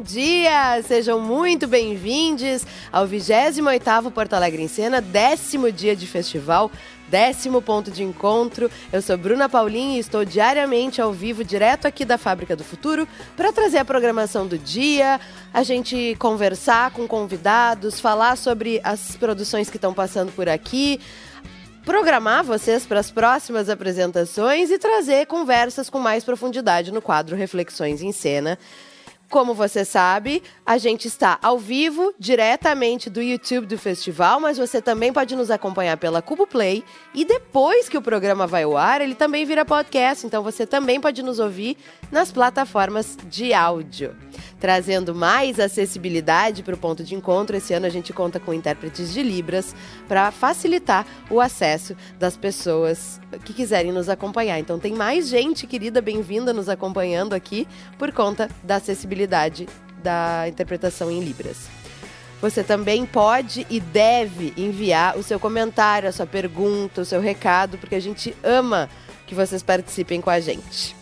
bom dia! Sejam muito bem-vindos ao 28º Porto Alegre em Cena, décimo dia de festival, décimo ponto de encontro. Eu sou Bruna Paulin e estou diariamente ao vivo, direto aqui da Fábrica do Futuro, para trazer a programação do dia, a gente conversar com convidados, falar sobre as produções que estão passando por aqui programar vocês para as próximas apresentações e trazer conversas com mais profundidade no quadro Reflexões em Cena. Como você sabe, a gente está ao vivo, diretamente do YouTube do festival, mas você também pode nos acompanhar pela Cubo Play. E depois que o programa vai ao ar, ele também vira podcast, então você também pode nos ouvir nas plataformas de áudio. Trazendo mais acessibilidade para o ponto de encontro, esse ano a gente conta com intérpretes de Libras para facilitar o acesso das pessoas que quiserem nos acompanhar. Então tem mais gente querida, bem-vinda, nos acompanhando aqui por conta da acessibilidade da interpretação em Libras. Você também pode e deve enviar o seu comentário, a sua pergunta, o seu recado, porque a gente ama que vocês participem com a gente.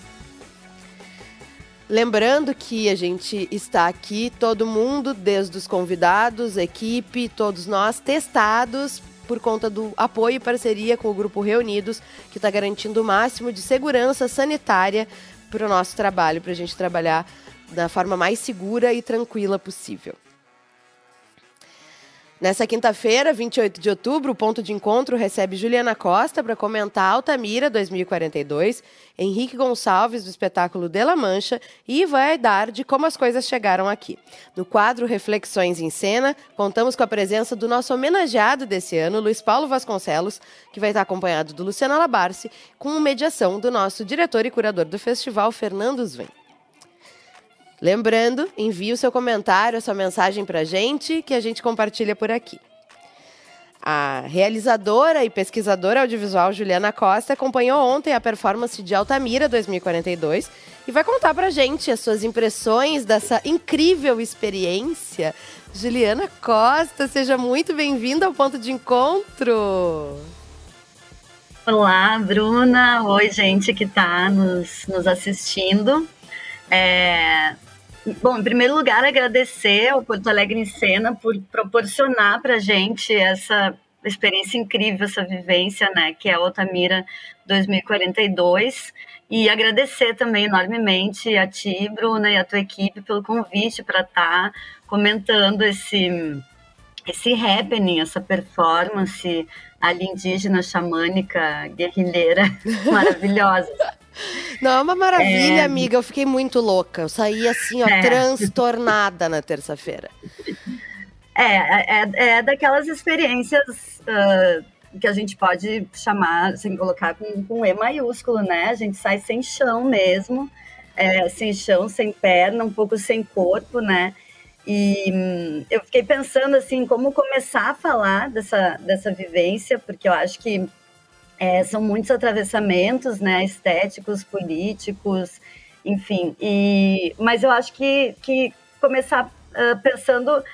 Lembrando que a gente está aqui, todo mundo, desde os convidados, equipe, todos nós, testados por conta do apoio e parceria com o Grupo Reunidos, que está garantindo o máximo de segurança sanitária para o nosso trabalho, para a gente trabalhar da forma mais segura e tranquila possível. Nessa quinta-feira, 28 de outubro, o ponto de encontro recebe Juliana Costa para comentar Altamira 2042, Henrique Gonçalves do espetáculo De La Mancha e vai dar de como as coisas chegaram aqui. No quadro Reflexões em Cena, contamos com a presença do nosso homenageado desse ano, Luiz Paulo Vasconcelos, que vai estar acompanhado do Luciano Alabarce, com mediação do nosso diretor e curador do festival, Fernando Sven. Lembrando, envie o seu comentário, a sua mensagem para a gente, que a gente compartilha por aqui. A realizadora e pesquisadora audiovisual Juliana Costa acompanhou ontem a performance de Altamira 2042 e vai contar para a gente as suas impressões dessa incrível experiência. Juliana Costa, seja muito bem-vinda ao Ponto de Encontro. Olá, Bruna. Oi, gente que está nos, nos assistindo. É, Bom, em primeiro lugar, agradecer ao Porto Alegre em Cena por proporcionar para gente essa experiência incrível, essa vivência, né, que é a Altamira 2042. E agradecer também enormemente a ti, Bruna, e a tua equipe pelo convite para estar tá comentando esse, esse happening, essa performance ali indígena, xamânica, guerrilheira maravilhosa. Não, é uma maravilha, é... amiga. Eu fiquei muito louca. Eu saí assim, ó, é. transtornada na terça-feira. É, é, é, daquelas experiências uh, que a gente pode chamar, sem colocar com, com E maiúsculo, né? A gente sai sem chão mesmo, é, sem chão, sem perna, um pouco sem corpo, né? E hum, eu fiquei pensando assim, como começar a falar dessa, dessa vivência, porque eu acho que é, são muitos atravessamentos, né, estéticos, políticos, enfim. E, mas eu acho que, que começar uh, pensando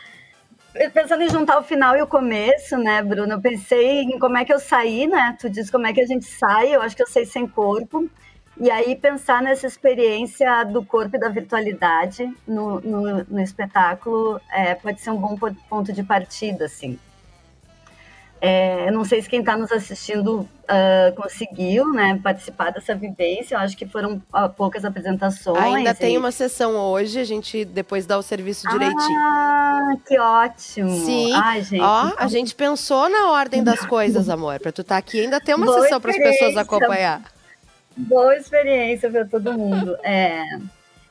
pensando em juntar o final e o começo, né, Bruno? Eu pensei em como é que eu saí, né? Tu diz como é que a gente sai. Eu acho que eu saí sem corpo. E aí pensar nessa experiência do corpo e da virtualidade no, no, no espetáculo é, pode ser um bom ponto de partida, assim. É, não sei se quem está nos assistindo uh, conseguiu né, participar dessa vivência. Eu acho que foram uh, poucas apresentações. Ainda e... tem uma sessão hoje, a gente depois dá o serviço direitinho. Ah, que ótimo! Sim. Ai, gente, Ó, então... a gente pensou na ordem das coisas, amor. Para tu estar tá aqui, ainda tem uma Boa sessão para as pessoas acompanhar. Boa experiência para todo mundo. É.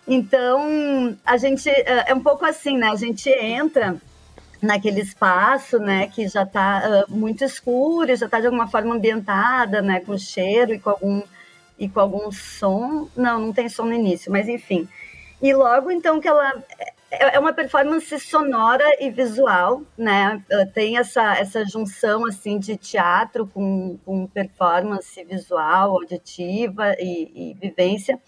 Então, a gente é, é um pouco assim, né? A gente entra naquele espaço, né, que já está uh, muito escuro, já está de alguma forma ambientada, né, com cheiro e com algum e com algum som. Não, não tem som no início, mas enfim. E logo então que ela é, é uma performance sonora e visual, né? Tem essa essa junção assim de teatro com, com performance visual, auditiva e, e vivência.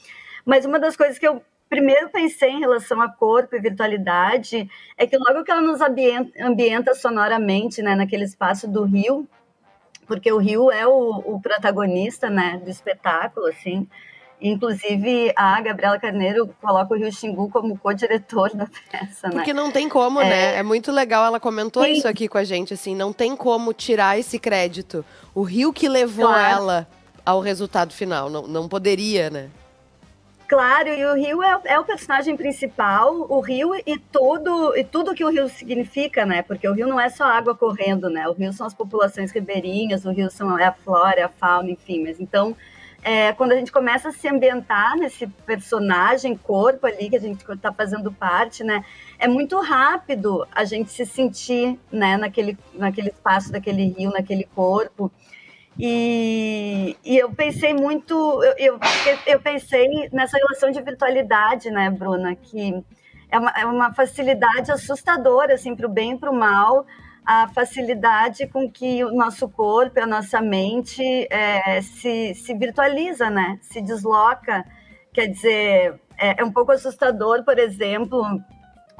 Mas uma das coisas que eu primeiro pensei em relação a corpo e virtualidade é que logo que ela nos ambienta, ambienta sonoramente, né, naquele espaço do rio, porque o rio é o, o protagonista, né, do espetáculo, assim, Inclusive, a Gabriela Carneiro coloca o Rio Xingu como co-diretor da peça, né? Porque não tem como, né? é... né? É muito legal, ela comentou Sim. isso aqui com a gente, assim, não tem como tirar esse crédito. O Rio que levou claro. ela ao resultado final, não, não poderia, né? Claro, e o Rio é, é, o personagem principal, o Rio e tudo e tudo que o Rio significa, né? Porque o Rio não é só água correndo, né? O Rio são as populações ribeirinhas, o Rio são é a flora, é a fauna, enfim. Mas então é, quando a gente começa a se ambientar nesse personagem, corpo ali, que a gente está fazendo parte, né? É muito rápido a gente se sentir, né, naquele, naquele espaço daquele rio, naquele corpo. E, e eu pensei muito, eu, eu, eu pensei nessa relação de virtualidade, né, Bruna, que é uma, é uma facilidade assustadora, assim, para o bem e para o mal, a facilidade com que o nosso corpo e a nossa mente é, se, se virtualiza, né? Se desloca. Quer dizer, é, é um pouco assustador, por exemplo,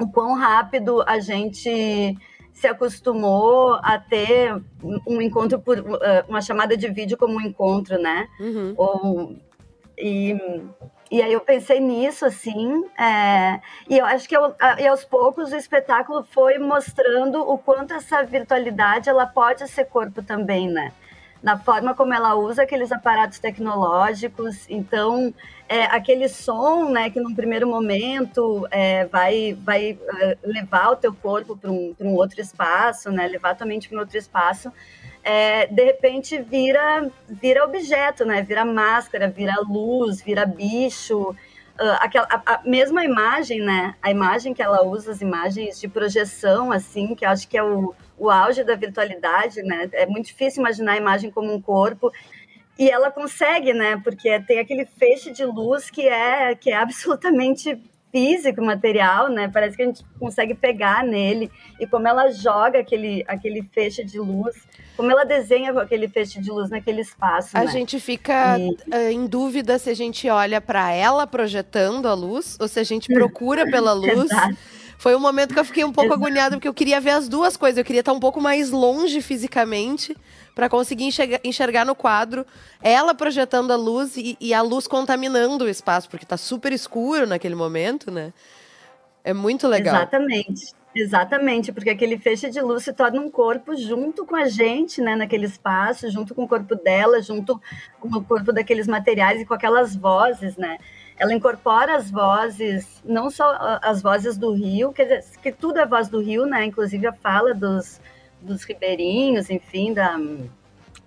o quão rápido a gente se acostumou a ter um encontro por uma chamada de vídeo como um encontro, né? Uhum. Ou, e e aí eu pensei nisso, assim, é, e eu acho que eu, e aos poucos o espetáculo foi mostrando o quanto essa virtualidade ela pode ser corpo também, né? Na forma como ela usa aqueles aparatos tecnológicos, então é, aquele som, né, que num primeiro momento é, vai, vai é, levar o teu corpo para um, um outro espaço, né, levar a tua mente para um outro espaço, é, de repente vira, vira objeto, né? Vira máscara, vira luz, vira bicho. Uh, aquela, a, a, mesma imagem, né? A imagem que ela usa, as imagens de projeção, assim, que eu acho que é o, o auge da virtualidade, né? É muito difícil imaginar a imagem como um corpo. E ela consegue, né? Porque tem aquele feixe de luz que é, que é absolutamente físico, material, né? Parece que a gente consegue pegar nele. E como ela joga aquele, aquele feixe de luz como ela desenha com aquele feixe de luz naquele espaço. A né? gente fica e... Eh, em dúvida se a gente olha para ela projetando a luz ou se a gente procura pela luz. Foi um momento que eu fiquei um pouco Exato. agoniada porque eu queria ver as duas coisas. Eu queria estar um pouco mais longe fisicamente para conseguir enxergar, enxergar, no quadro ela projetando a luz e, e, a luz contaminando o espaço, porque está super escuro naquele momento, né? É muito legal. Exatamente. Exatamente, porque aquele feixe de luz se torna um corpo junto com a gente, né, naquele espaço, junto com o corpo dela, junto com o corpo daqueles materiais e com aquelas vozes, né? Ela incorpora as vozes, não só as vozes do rio, quer dizer, que tudo é voz do rio, né? Inclusive a fala dos, dos ribeirinhos, enfim, da,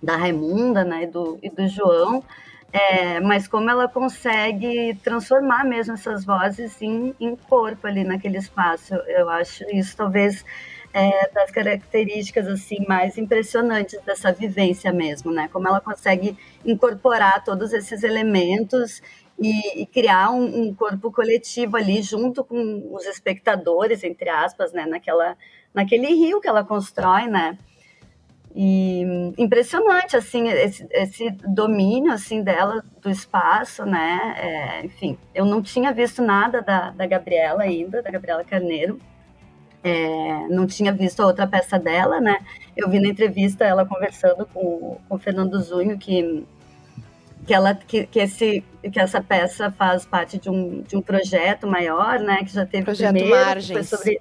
da Raimunda, né, e do, e do João, é, mas como ela consegue transformar mesmo essas vozes em, em corpo ali naquele espaço. Eu acho isso talvez é, das características assim mais impressionantes dessa vivência mesmo, né? Como ela consegue incorporar todos esses elementos e, e criar um, um, corpo coletivo ali junto com os espectadores, entre aspas, né? Naquela, naquele rio que ela constrói, né? E impressionante, assim, esse, esse, domínio, assim, dela do espaço, né? É, enfim, eu não tinha visto nada da, da Gabriela ainda, da Gabriela Carneiro. É, não tinha visto a outra peça dela, né? Eu vi na entrevista ela conversando com, com o Fernando Zunho que que ela que, que, esse que essa peça faz parte de um, de um projeto maior, né? Que já teve projeto primeiro, Margens. foi sobre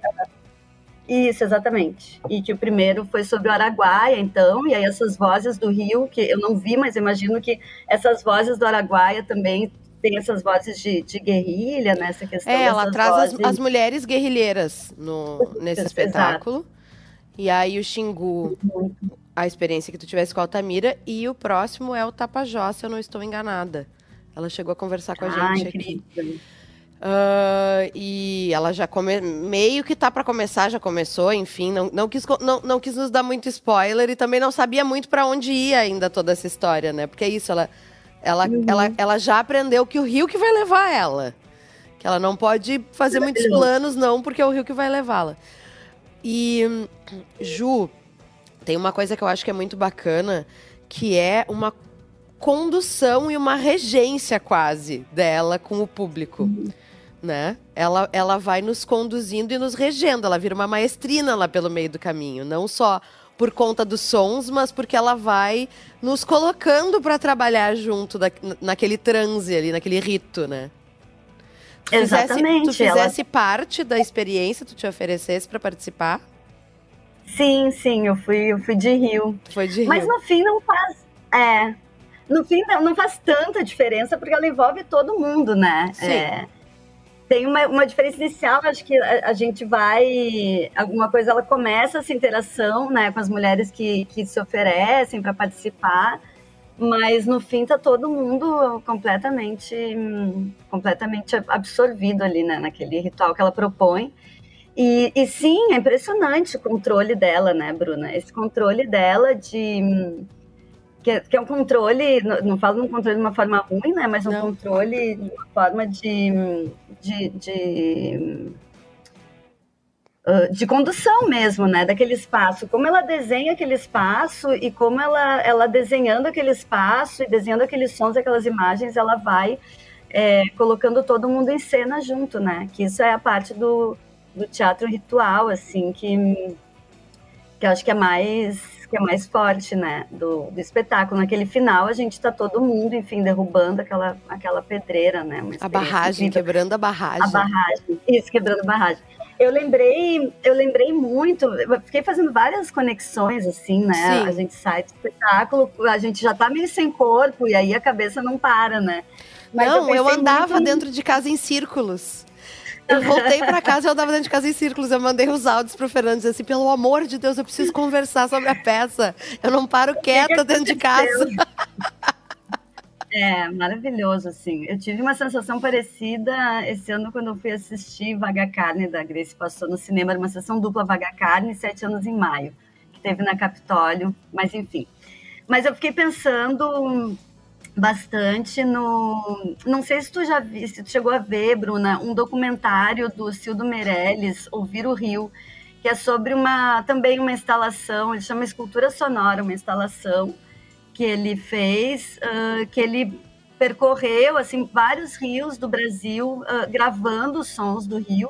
isso, exatamente. E que o primeiro foi sobre o Araguaia, então, e aí essas vozes do Rio, que eu não vi, mas imagino que essas vozes do Araguaia também tem essas vozes de, de guerrilha, nessa né, questão. É, ela traz vozes... as, as, mulheres guerrilheiras no, nesse espetáculo. Exato. E aí o Xingu, a experiência que tu tivesse com a Altamira, e o próximo é o Tapajós, se eu não estou enganada. Ela chegou a conversar com a ah, gente incrível. aqui. Uh, e ela já come... meio que tá para começar, já começou, enfim, não, não, quis, não, não quis nos dar muito spoiler e também não sabia muito para onde ia ainda toda essa história, né? Porque é isso, ela, ela, uhum. ela, ela já aprendeu que o rio que vai levar ela. Que ela não pode fazer muitos planos, não, porque é o rio que vai levá-la. E, Ju, tem uma coisa que eu acho que é muito bacana, que é uma condução e uma regência quase dela com o público. Uhum né? Ela, ela vai nos conduzindo e nos regendo, ela vira uma maestrina lá pelo meio do caminho, não só por conta dos sons, mas porque ela vai nos colocando para trabalhar junto da, naquele transe ali, naquele rito, né? Tu Exatamente. Fizesse, tu fizesse ela... parte da experiência, tu te oferecesse para participar? Sim, sim, eu fui, eu fui de Rio. Foi de Rio. Mas no fim não faz. É. No fim não faz tanta diferença, porque ela envolve todo mundo, né? Sim. É, tem uma, uma diferença inicial, acho que a, a, gente vai. Alguma coisa, ela começa essa interação né, com as mulheres que, que se oferecem para participar, mas no fim tá todo mundo completamente, completamente absorvido ali, né, naquele ritual que ela propõe. E, e sim, é impressionante o controle dela, né, Bruna? Esse controle dela de que é, que é um controle, não, não falo num controle de uma forma ruim, né? Mas um não. controle de uma forma de, de, de, uh, de, condução mesmo, né? Daquele espaço. Como ela desenha aquele espaço e como ela, ela desenhando aquele espaço e desenhando aqueles sons, aquelas imagens, ela vai é, colocando todo mundo em cena junto, né? Que isso é a parte do, do teatro ritual, assim, que, que eu acho que é mais que é mais forte, né, do, do espetáculo. Naquele final, a gente está todo mundo, enfim, derrubando aquela, aquela pedreira, né? A barragem, incrível. quebrando a barragem. A barragem, isso, quebrando a barragem. Eu lembrei, eu lembrei muito, eu fiquei fazendo várias conexões, assim, né? Sim. A gente sai do espetáculo, a gente já tá meio sem corpo, e aí a cabeça não para, né? Mas não, eu, eu andava muito... dentro de casa em círculos. Eu voltei para casa e eu tava dentro de casa em círculos. Eu mandei os áudios pro Fernando assim: pelo amor de Deus, eu preciso conversar sobre a peça. Eu não paro quieta dentro de casa. É, maravilhoso, assim. Eu tive uma sensação parecida esse ano quando eu fui assistir Vaga Carne da Grace, passou no cinema, era uma sessão dupla Vaga Carne, sete anos em maio, que teve na Capitólio, mas enfim. Mas eu fiquei pensando bastante no. Não sei se tu já vi, se tu chegou a ver, Bruna, um documentário do Cildo Meirelles, Ouvir o Rio, que é sobre uma também uma instalação, ele chama Escultura Sonora, uma instalação que ele fez, uh, que ele percorreu assim vários rios do Brasil, uh, gravando os sons do rio.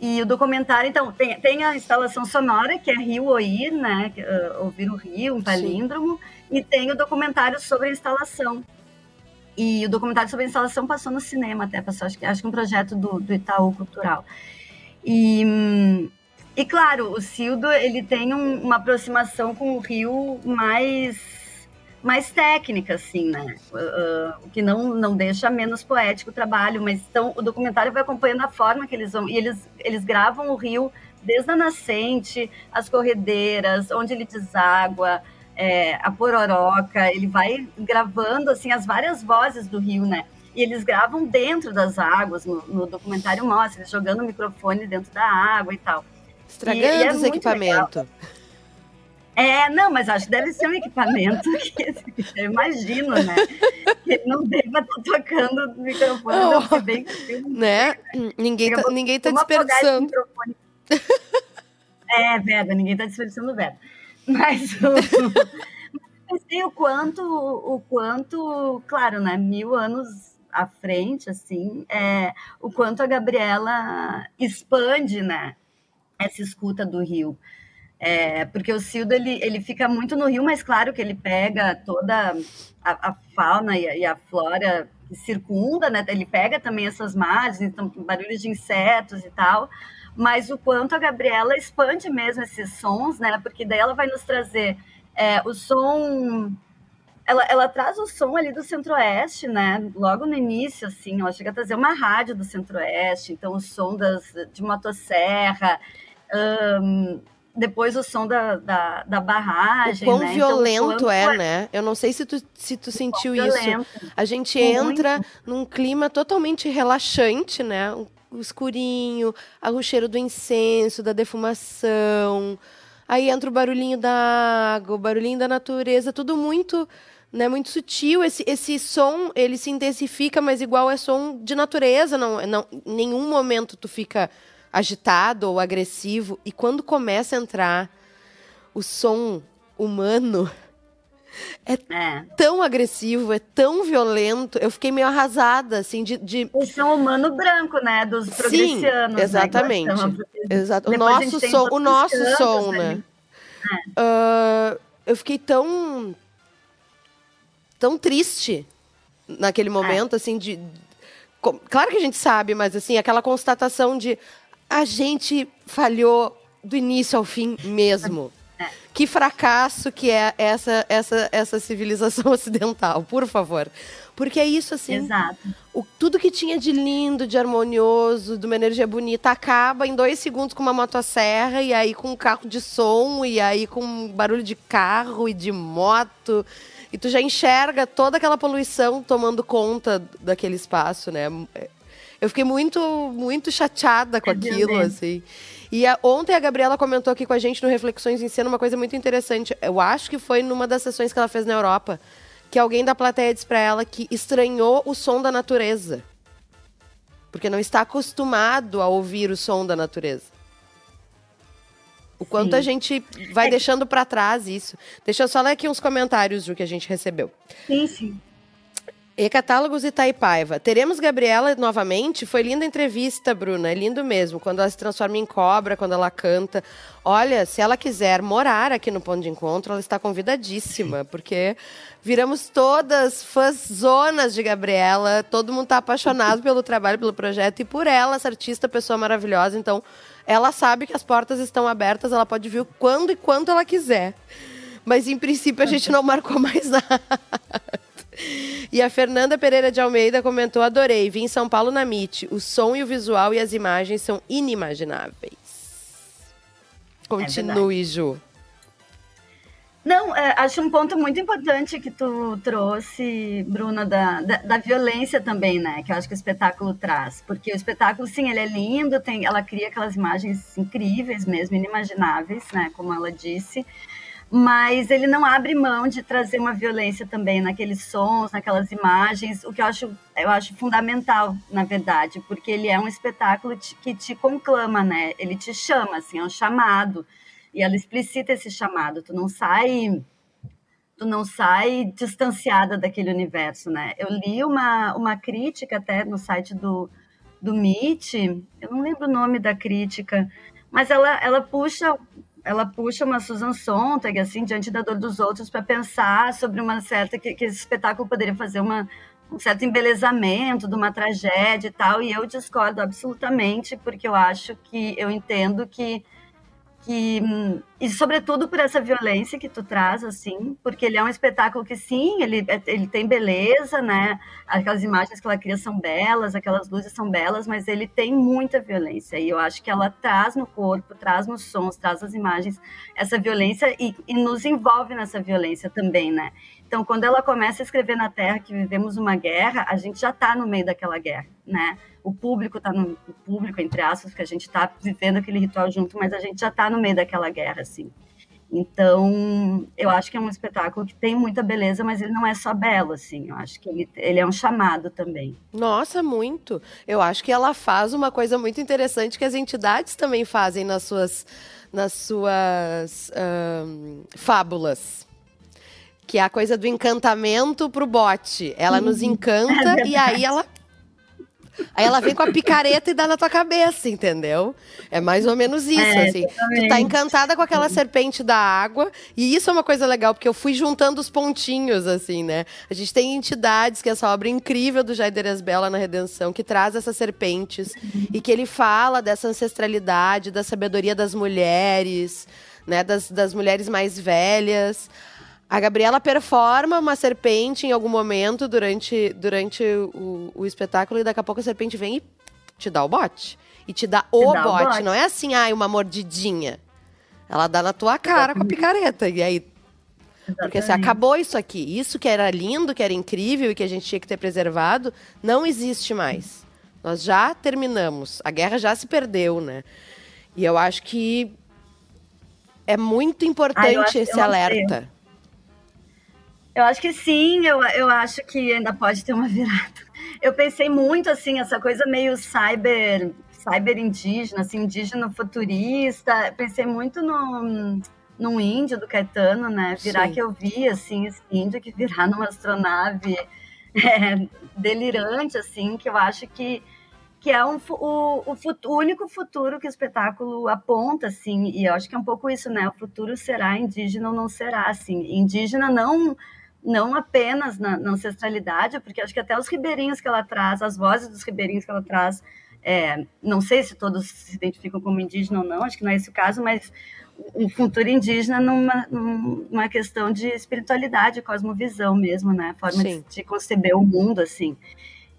E o documentário, então, tem, tem a instalação sonora, que é Rio Oir, né? Uh, ouvir o rio, um palíndromo. Sim e tem o documentário sobre a instalação. E o documentário sobre a instalação passou no cinema até, passou, acho que, acho que um projeto do, do Itaú Cultural. E, e claro, o Cildo ele tem um, uma aproximação com o Rio mais mais técnica, assim, né? Uh, o que não, não deixa menos poético o trabalho, mas então o documentário vai acompanhando a forma que eles vão. E eles, eles gravam o rio desde a nascente, as corredeiras, onde ele deságua, é, a pororoca, ele vai gravando assim as várias vozes do rio, né? E eles gravam dentro das águas, no, no documentário mostra, eles jogando o microfone dentro da água e tal. Estragando e, e é os equipamentos. É, não, mas acho que deve ser um equipamento que eu imagino, né? Que não deva estar tá tocando o microfone, oh, ser bem né? Ninguém tá, ninguém tá desperdiçando. É, verba, ninguém tá desperdiçando verba. Mas o, pensei o quanto, o quanto, claro, né, mil anos à frente, assim, é, o quanto a Gabriela expande, né, essa escuta do Rio. É, porque o Cildo, ele, ele fica muito no Rio, mas claro que ele pega toda a, a fauna e a, e a, flora que circunda, né, ele pega também essas margens, então, barulhos de insetos e tal, mas o quanto a Gabriela expande mesmo esses sons, né? Porque daí ela vai nos trazer é, o som. Ela, ela traz o som ali do Centro-Oeste, né? Logo no início, assim, ela chega a trazer uma rádio do Centro-Oeste, então o som das, de motosserra, um, depois o som da, da, da barragem. O quão né? violento então, é, né? Eu não sei se tu, se tu sentiu isso. Violento. A gente Muito. entra num clima totalmente relaxante, né? Escurinho, o cheiro do incenso, da defumação. Aí entra o barulhinho da água, o barulhinho da natureza, tudo muito, né, muito sutil. Esse, esse som, ele se intensifica, mas igual é som de natureza, não, não nenhum momento tu fica agitado ou agressivo. E quando começa a entrar o som humano, é, é, tão agressivo, é tão violento. Eu fiquei meio arrasada, assim, de. de... O som humano branco, né? Dos progressianos. Sim, exatamente. Né, Exato. O nosso som, o nosso som, né? uh, eu fiquei tão. tão triste naquele é. momento, é. assim, de. Claro que a gente sabe, mas assim, aquela constatação de a gente falhou do início ao fim mesmo. Que fracasso que é essa, essa, essa civilização ocidental, por favor. Porque é isso, assim. Exato. O, tudo que tinha de lindo, de harmonioso, de uma energia bonita, acaba em dois segundos com uma motosserra, e aí com um carro de som, e aí com barulho de carro e de moto. E tu já enxerga toda aquela poluição tomando conta daquele espaço, né? Eu fiquei muito, muito chateada com é aquilo, assim. E a, ontem a Gabriela comentou aqui com a gente no Reflexões em Cena uma coisa muito interessante. Eu acho que foi numa das sessões que ela fez na Europa que alguém da plateia disse para ela que estranhou o som da natureza. Porque não está acostumado a ouvir o som da natureza. O quanto Sim. a gente vai é. deixando para trás isso. Deixa eu só ler aqui uns comentários, Ju, que a gente recebeu. Sim, sim. E Catálogos Itaipaiva. Teremos Gabriela novamente? Foi linda a entrevista, Bruna. É lindo mesmo. Quando ela se transforma em cobra, quando ela canta. Olha, se ela quiser morar aqui no ponto de encontro, ela está convidadíssima, porque viramos todas fãs zonas de Gabriela. Todo mundo está apaixonado pelo trabalho, pelo projeto e por ela, essa artista, pessoa maravilhosa. Então, ela sabe que as portas estão abertas, ela pode vir quando e quanto ela quiser. Mas, em princípio, a gente não marcou mais nada. E a Fernanda Pereira de Almeida comentou: adorei, vim em São Paulo na MIT. O som e o visual e as imagens são inimagináveis. Continue, é Ju. Não, é, acho um ponto muito importante que tu trouxe, Bruna, da, da, da, violência também, né? Que eu acho que o espetáculo traz. Porque o espetáculo, sim, ele é lindo, tem, ela cria aquelas imagens incríveis mesmo, inimagináveis, né? Como ela disse mas ele não abre mão de trazer uma violência também naqueles sons, naquelas imagens, o que eu acho, eu acho fundamental, na verdade, porque ele é um espetáculo que te conclama, né? Ele te chama, assim, é um chamado, e ela explicita esse chamado, tu não sai tu não sai distanciada daquele universo, né? Eu li uma, uma crítica até no site do, do MIT, eu não lembro o nome da crítica, mas ela, ela puxa ela puxa uma Susan Sontag, assim, diante da dor dos outros, para pensar sobre uma certa. Que, que esse espetáculo poderia fazer uma, um certo embelezamento de uma tragédia e tal, e eu discordo absolutamente, porque eu acho que. Eu entendo que que e sobretudo por essa violência que tu traz assim porque ele é um espetáculo que sim ele é, ele tem beleza né? Aquelas imagens que ela cria são belas aquelas luzes são belas mas ele tem muita violência. E eu acho que ela traz no corpo traz nos sons traz nas imagens essa violência e, e nos envolve nessa violência também né então quando ela começa a escrever na Terra que vivemos uma guerra a gente já está no meio daquela guerra né o público está no o público, entre aspas, porque a gente está vivendo aquele ritual junto, mas a gente já está no meio daquela guerra, assim. Então, eu acho que é um espetáculo que tem muita beleza, mas ele não é só belo, assim. Eu acho que ele, ele é um chamado também. Nossa, muito. Eu acho que ela faz uma coisa muito interessante que as entidades também fazem nas suas, nas suas fábulas. Que é a coisa do encantamento pro bote. Ela nos uhum. encanta é e aí ela Aí ela vem com a picareta e dá na tua cabeça, entendeu? É mais ou menos isso, é, assim. Tu tá encantada com aquela serpente da água. E isso é uma coisa legal, porque eu fui juntando os pontinhos, assim, né? A gente tem entidades, que é essa obra incrível do Jair Bela na Redenção, que traz essas serpentes. Uhum. E que ele fala dessa ancestralidade, da sabedoria das mulheres, né? Das, das mulheres mais velhas. A Gabriela performa uma serpente em algum momento durante, durante o, o espetáculo e daqui a pouco a serpente vem e te dá o bote. E te dá, o, dá bote. o bote. Não é assim, ai, uma mordidinha. Ela dá na tua cara com a picareta. E aí. Exatamente. Porque você acabou isso aqui. Isso que era lindo, que era incrível e que a gente tinha que ter preservado, não existe mais. Nós já terminamos. A guerra já se perdeu, né? E eu acho que é muito importante esse alerta. Eu acho que sim, eu, eu acho que ainda pode ter uma virada. Eu pensei muito assim, essa coisa meio cyber, cyber indígena, assim, indígena futurista. Pensei muito no, num índio do Caetano, né? Virar sim. que eu vi, assim, esse índio que virar numa astronave é, delirante, assim, que eu acho que que é um, o, o, o, único futuro que o espetáculo aponta, assim, e eu acho que é um pouco isso, né? O futuro será indígena ou não será, assim. Indígena não não apenas na, na ancestralidade, porque acho que até os ribeirinhos que ela traz, as vozes dos ribeirinhos que ela traz, é, não sei se todos se identificam como indígena ou não, acho que não é esse o caso, mas um futuro indígena numa, numa questão de espiritualidade, cosmovisão mesmo, né? A forma de, de, conceber o mundo, assim.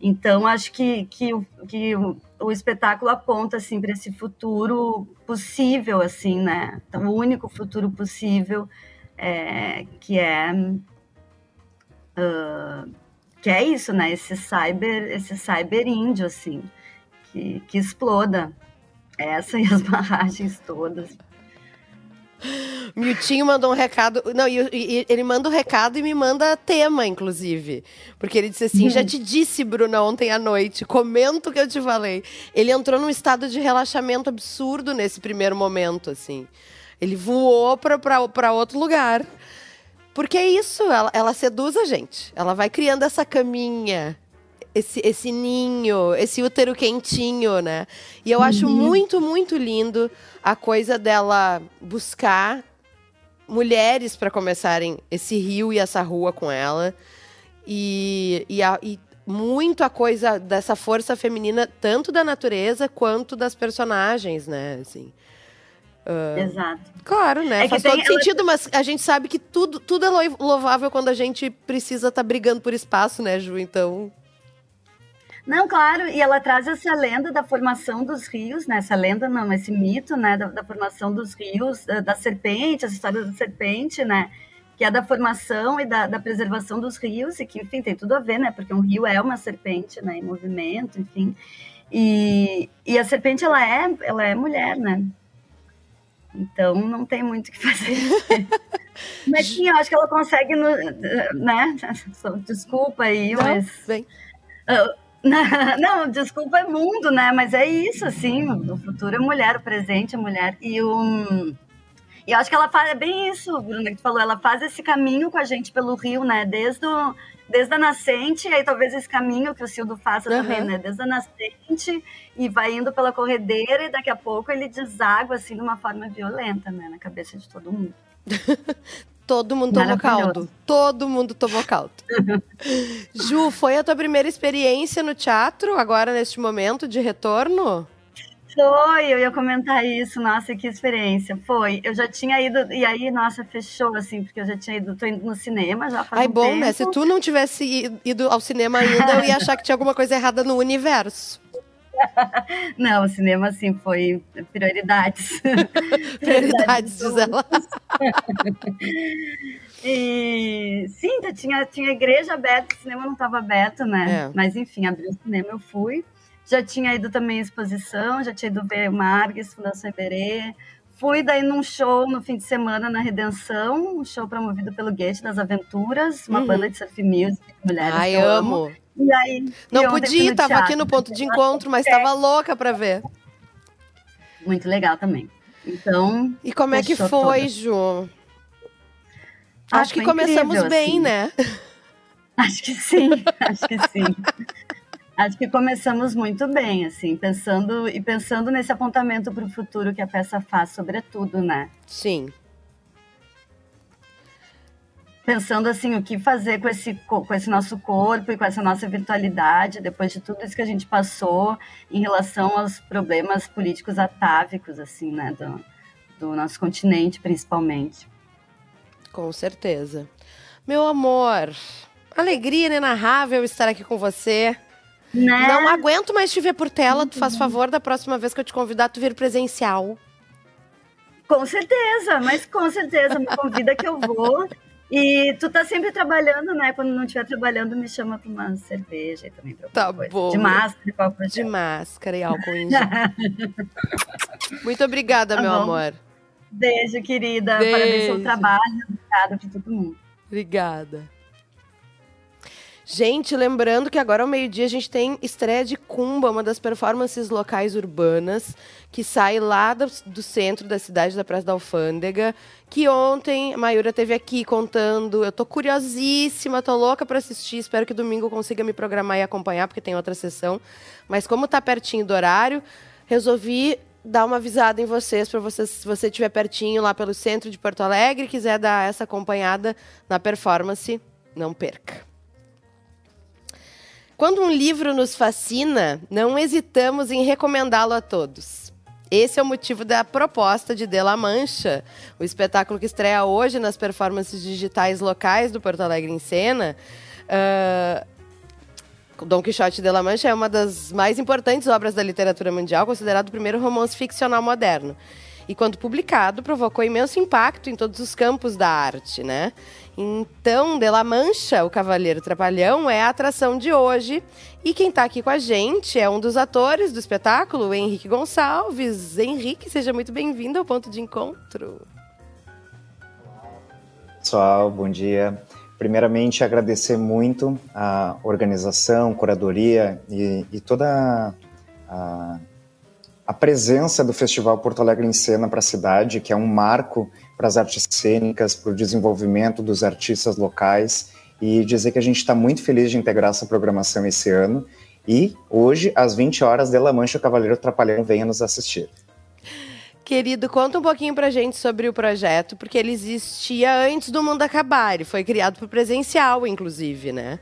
Então, acho que, que, que o, o espetáculo aponta, assim, para esse futuro possível, assim, né? Então, o único futuro possível, é, que é... Uh, que é isso, né? Esse cyber, esse cyber índio, assim, que, que exploda. Essa e as barragens todas. Miltinho mandou um recado. Não, e, e, ele manda um recado e me manda tema, inclusive. Porque ele disse assim: já te disse, Bruna, ontem à noite. Comento o que eu te falei. Ele entrou num estado de relaxamento absurdo nesse primeiro momento, assim. Ele voou para outro lugar. Porque é isso, ela, ela seduz a gente. Ela vai criando essa caminha esse, esse ninho, esse útero quentinho, né? E eu uhum. acho muito, muito lindo a coisa dela buscar mulheres para começarem esse rio e essa rua com ela. E, e, a, e, muito a coisa dessa força feminina, tanto da natureza quanto das personagens, né? Assim. Uh, Exato. Claro, né? É Faz todo sentido, ela... mas a gente sabe que tudo, tudo é louvável quando a gente precisa estar tá brigando por espaço, né, Ju? Então. Não, claro, e ela traz essa lenda da formação dos rios, né? Essa lenda não, esse mito, né? Da, da formação dos rios, da, da, serpente, essa história da serpente, né? Que é da formação e da, da, preservação dos rios, e que, enfim, tem tudo a ver, né? Porque um rio é uma serpente, né? Em movimento, enfim. E, e a serpente, ela é, ela é mulher, né? Então, não tem muito o que fazer. mas, sim, eu acho que ela consegue, né? Desculpa aí, não, mas... Vem. Uh, Não, desculpa, é mundo, né? Mas é isso, assim, o futuro é mulher, o presente é mulher. E o. E eu acho que ela faz é bem isso, Bruna, que tu falou, ela faz esse caminho com a gente pelo rio, né? Desde, o, desde a nascente, e aí talvez esse caminho que o Sildo faça uhum. também, né? Desde a nascente e vai indo pela corredeira, e daqui a pouco ele deságua assim de uma forma violenta, né? Na cabeça de todo mundo. Todo mundo tomou caldo. Todo mundo tomou caldo. Ju, foi a tua primeira experiência no teatro, agora neste momento de retorno? Foi, eu ia comentar isso, nossa, que experiência. Foi, eu já tinha ido, e aí, nossa, fechou, assim, porque eu já tinha ido, tô indo no cinema já faz Ai, um bom, tempo. né? Se tu não tivesse ido ao cinema ainda, eu ia achar que tinha alguma coisa errada no universo. Não, o cinema, assim, foi prioridades. prioridades, diz ela. e sim, tá, tinha, tinha igreja aberta, o cinema não estava aberto, né? É. Mas enfim, abriu o cinema, eu fui. Já tinha ido também em exposição, já tinha ido ver Marques, Fundação Iberê. Fui daí num show no fim de semana na Redenção, um show promovido pelo Gate das Aventuras, uma uhum. banda de surf music, mulheres. Ai, amo. amo. E aí. Não podia, tava aqui no ponto de encontro, mas estava é. louca para ver. Muito legal também. Então. E como é que foi, toda. Ju? Ah, acho que começamos incrível, bem, assim. né? Acho que sim, acho que sim. Acho que começamos muito bem, assim, pensando e pensando nesse apontamento para o futuro que a peça faz, sobretudo, né? Sim. Pensando assim o que fazer com esse com esse nosso corpo e com essa nossa virtualidade depois de tudo isso que a gente passou em relação aos problemas políticos atávicos assim né do, do nosso continente principalmente. Com certeza. Meu amor alegria inenarrável estar aqui com você né? não aguento mais te ver por tela tu faz favor da próxima vez que eu te convidar tu vir presencial com certeza, mas com certeza me convida que eu vou. E tu tá sempre trabalhando, né? Quando não estiver trabalhando, me chama pra uma cerveja e também pra Tá coisa. bom. De máscara e qual De máscara e álcool em. Muito obrigada, tá meu bom. amor. Beijo, querida. Beijo. Parabéns pelo trabalho. Obrigada pra todo mundo. Obrigada. Gente, lembrando que agora ao meio-dia a gente tem estreia de Cumba, uma das performances locais urbanas, que sai lá do, do, centro da cidade, da Praça da Alfândega, que ontem a Mayura teve aqui contando. Eu tô curiosíssima, tô louca para assistir, espero que domingo eu consiga me programar e acompanhar, porque tem outra sessão. Mas como tá pertinho do horário, resolvi dar uma avisada em vocês, para vocês, se você estiver pertinho lá pelo centro de Porto Alegre, quiser dar essa acompanhada na performance, não perca. Quando um livro nos fascina, não hesitamos em recomendá-lo a todos. Esse é o motivo da proposta de De La Mancha, o espetáculo que estreia hoje nas performances digitais locais do Porto Alegre em Cena. Uh, Dom Quixote de La Mancha é uma das mais importantes obras da literatura mundial, considerado o primeiro romance ficcional moderno. E quando publicado, provocou imenso impacto em todos os campos da arte, né? Então, De La Mancha, o Cavaleiro Trapalhão, é a atração de hoje. E quem está aqui com a gente é um dos atores do espetáculo, o Henrique Gonçalves. Henrique, seja muito bem-vindo ao Ponto de Encontro. Pessoal, bom dia. Primeiramente, agradecer muito a organização, curadoria e, e toda a, a presença do Festival Porto Alegre em Cena para a cidade, que é um marco para as artes cênicas, para o desenvolvimento dos artistas locais e dizer que a gente está muito feliz de integrar essa programação esse ano. E hoje, às 20 horas, De La Mancha, o Cavaleiro Trapalhão venha nos assistir. Querido, conta um pouquinho pra gente sobre o projeto, porque ele existia antes do mundo acabar. Ele foi criado por presencial, inclusive, né?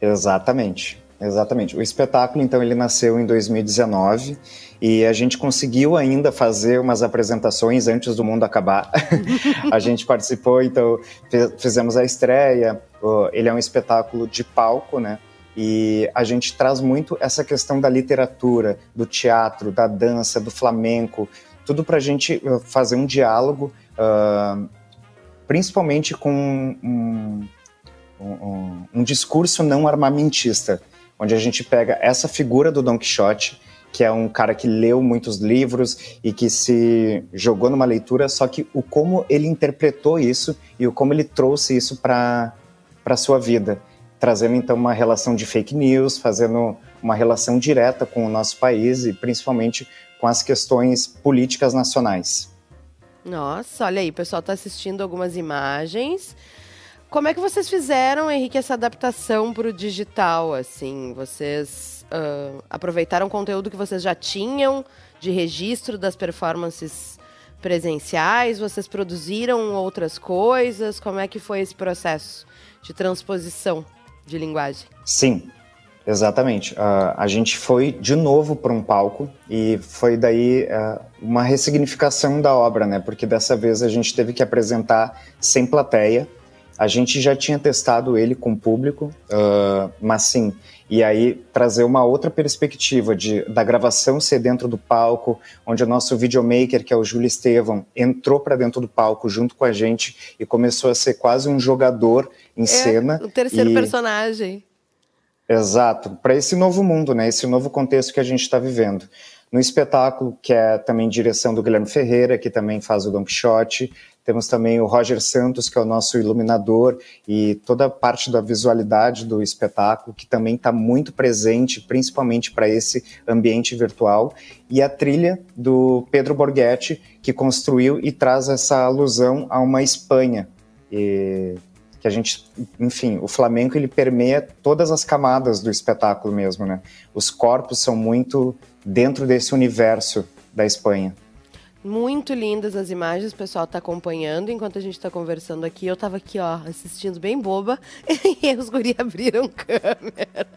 Exatamente. Exatamente. O espetáculo, então, ele nasceu em 2019 e a gente conseguiu ainda fazer umas apresentações antes do mundo acabar. a gente participou, então, fizemos a estreia. Ele é um espetáculo de palco, né? E a gente traz muito essa questão da literatura, do teatro, da dança, do flamenco, tudo para a gente uh, fazer um diálogo, uh, principalmente com um, um, um discurso não armamentista onde a gente pega essa figura do Don Quixote, que é um cara que leu muitos livros e que se jogou numa leitura, só que o como ele interpretou isso e o como ele trouxe isso para a sua vida, trazendo então uma relação de fake news, fazendo uma relação direta com o nosso país e principalmente com as questões políticas nacionais. Nossa, olha aí, o pessoal está assistindo algumas imagens. Como é que vocês fizeram, Henrique, essa adaptação para o digital? Assim, vocês uh, aproveitaram conteúdo que vocês já tinham de registro das performances presenciais? Vocês produziram outras coisas? Como é que foi esse processo de transposição de linguagem? Sim, Exatamente. Uh, a gente foi de novo para um palco e foi daí uh, uma ressignificação da obra, né? Porque dessa vez a gente teve que apresentar sem plateia, a gente já tinha testado ele com público, uh, mas sim, e aí trazer uma outra perspectiva de, da gravação ser dentro do palco, onde o nosso videomaker, que é o Júlio Estevam, entrou para dentro do palco junto com a gente e começou a ser quase um jogador em é, cena. O terceiro e... personagem. Exato, para esse novo mundo, né? Esse novo contexto que a gente está vivendo. No espetáculo, que é também direção do Guilherme Ferreira, que também faz o Don Quixote, temos também o Roger Santos, que é o nosso iluminador, e toda a parte da visualidade do espetáculo, que também está muito presente, principalmente para esse ambiente virtual. E a trilha do Pedro Borghetti, que construiu e traz essa alusão a uma Espanha. E que a gente, enfim, o flamenco ele permeia todas as camadas do espetáculo mesmo, né? Os corpos são muito dentro desse universo da Espanha. Muito lindas as imagens, o pessoal está acompanhando enquanto a gente está conversando aqui. Eu estava aqui, ó, assistindo bem boba, e os guri abriram câmera.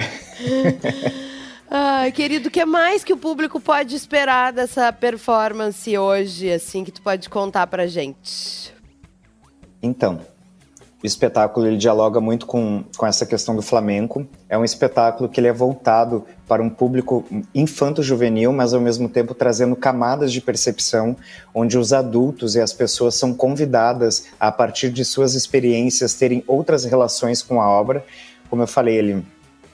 Ai, querido, o que mais que o público pode esperar dessa performance hoje, assim, que tu pode contar pra gente? Então, o espetáculo ele dialoga muito com, com essa questão do flamenco. É um espetáculo que ele é voltado para um público infanto-juvenil, mas ao mesmo tempo trazendo camadas de percepção, onde os adultos e as pessoas são convidadas a, a partir de suas experiências, terem outras relações com a obra. Como eu falei, ele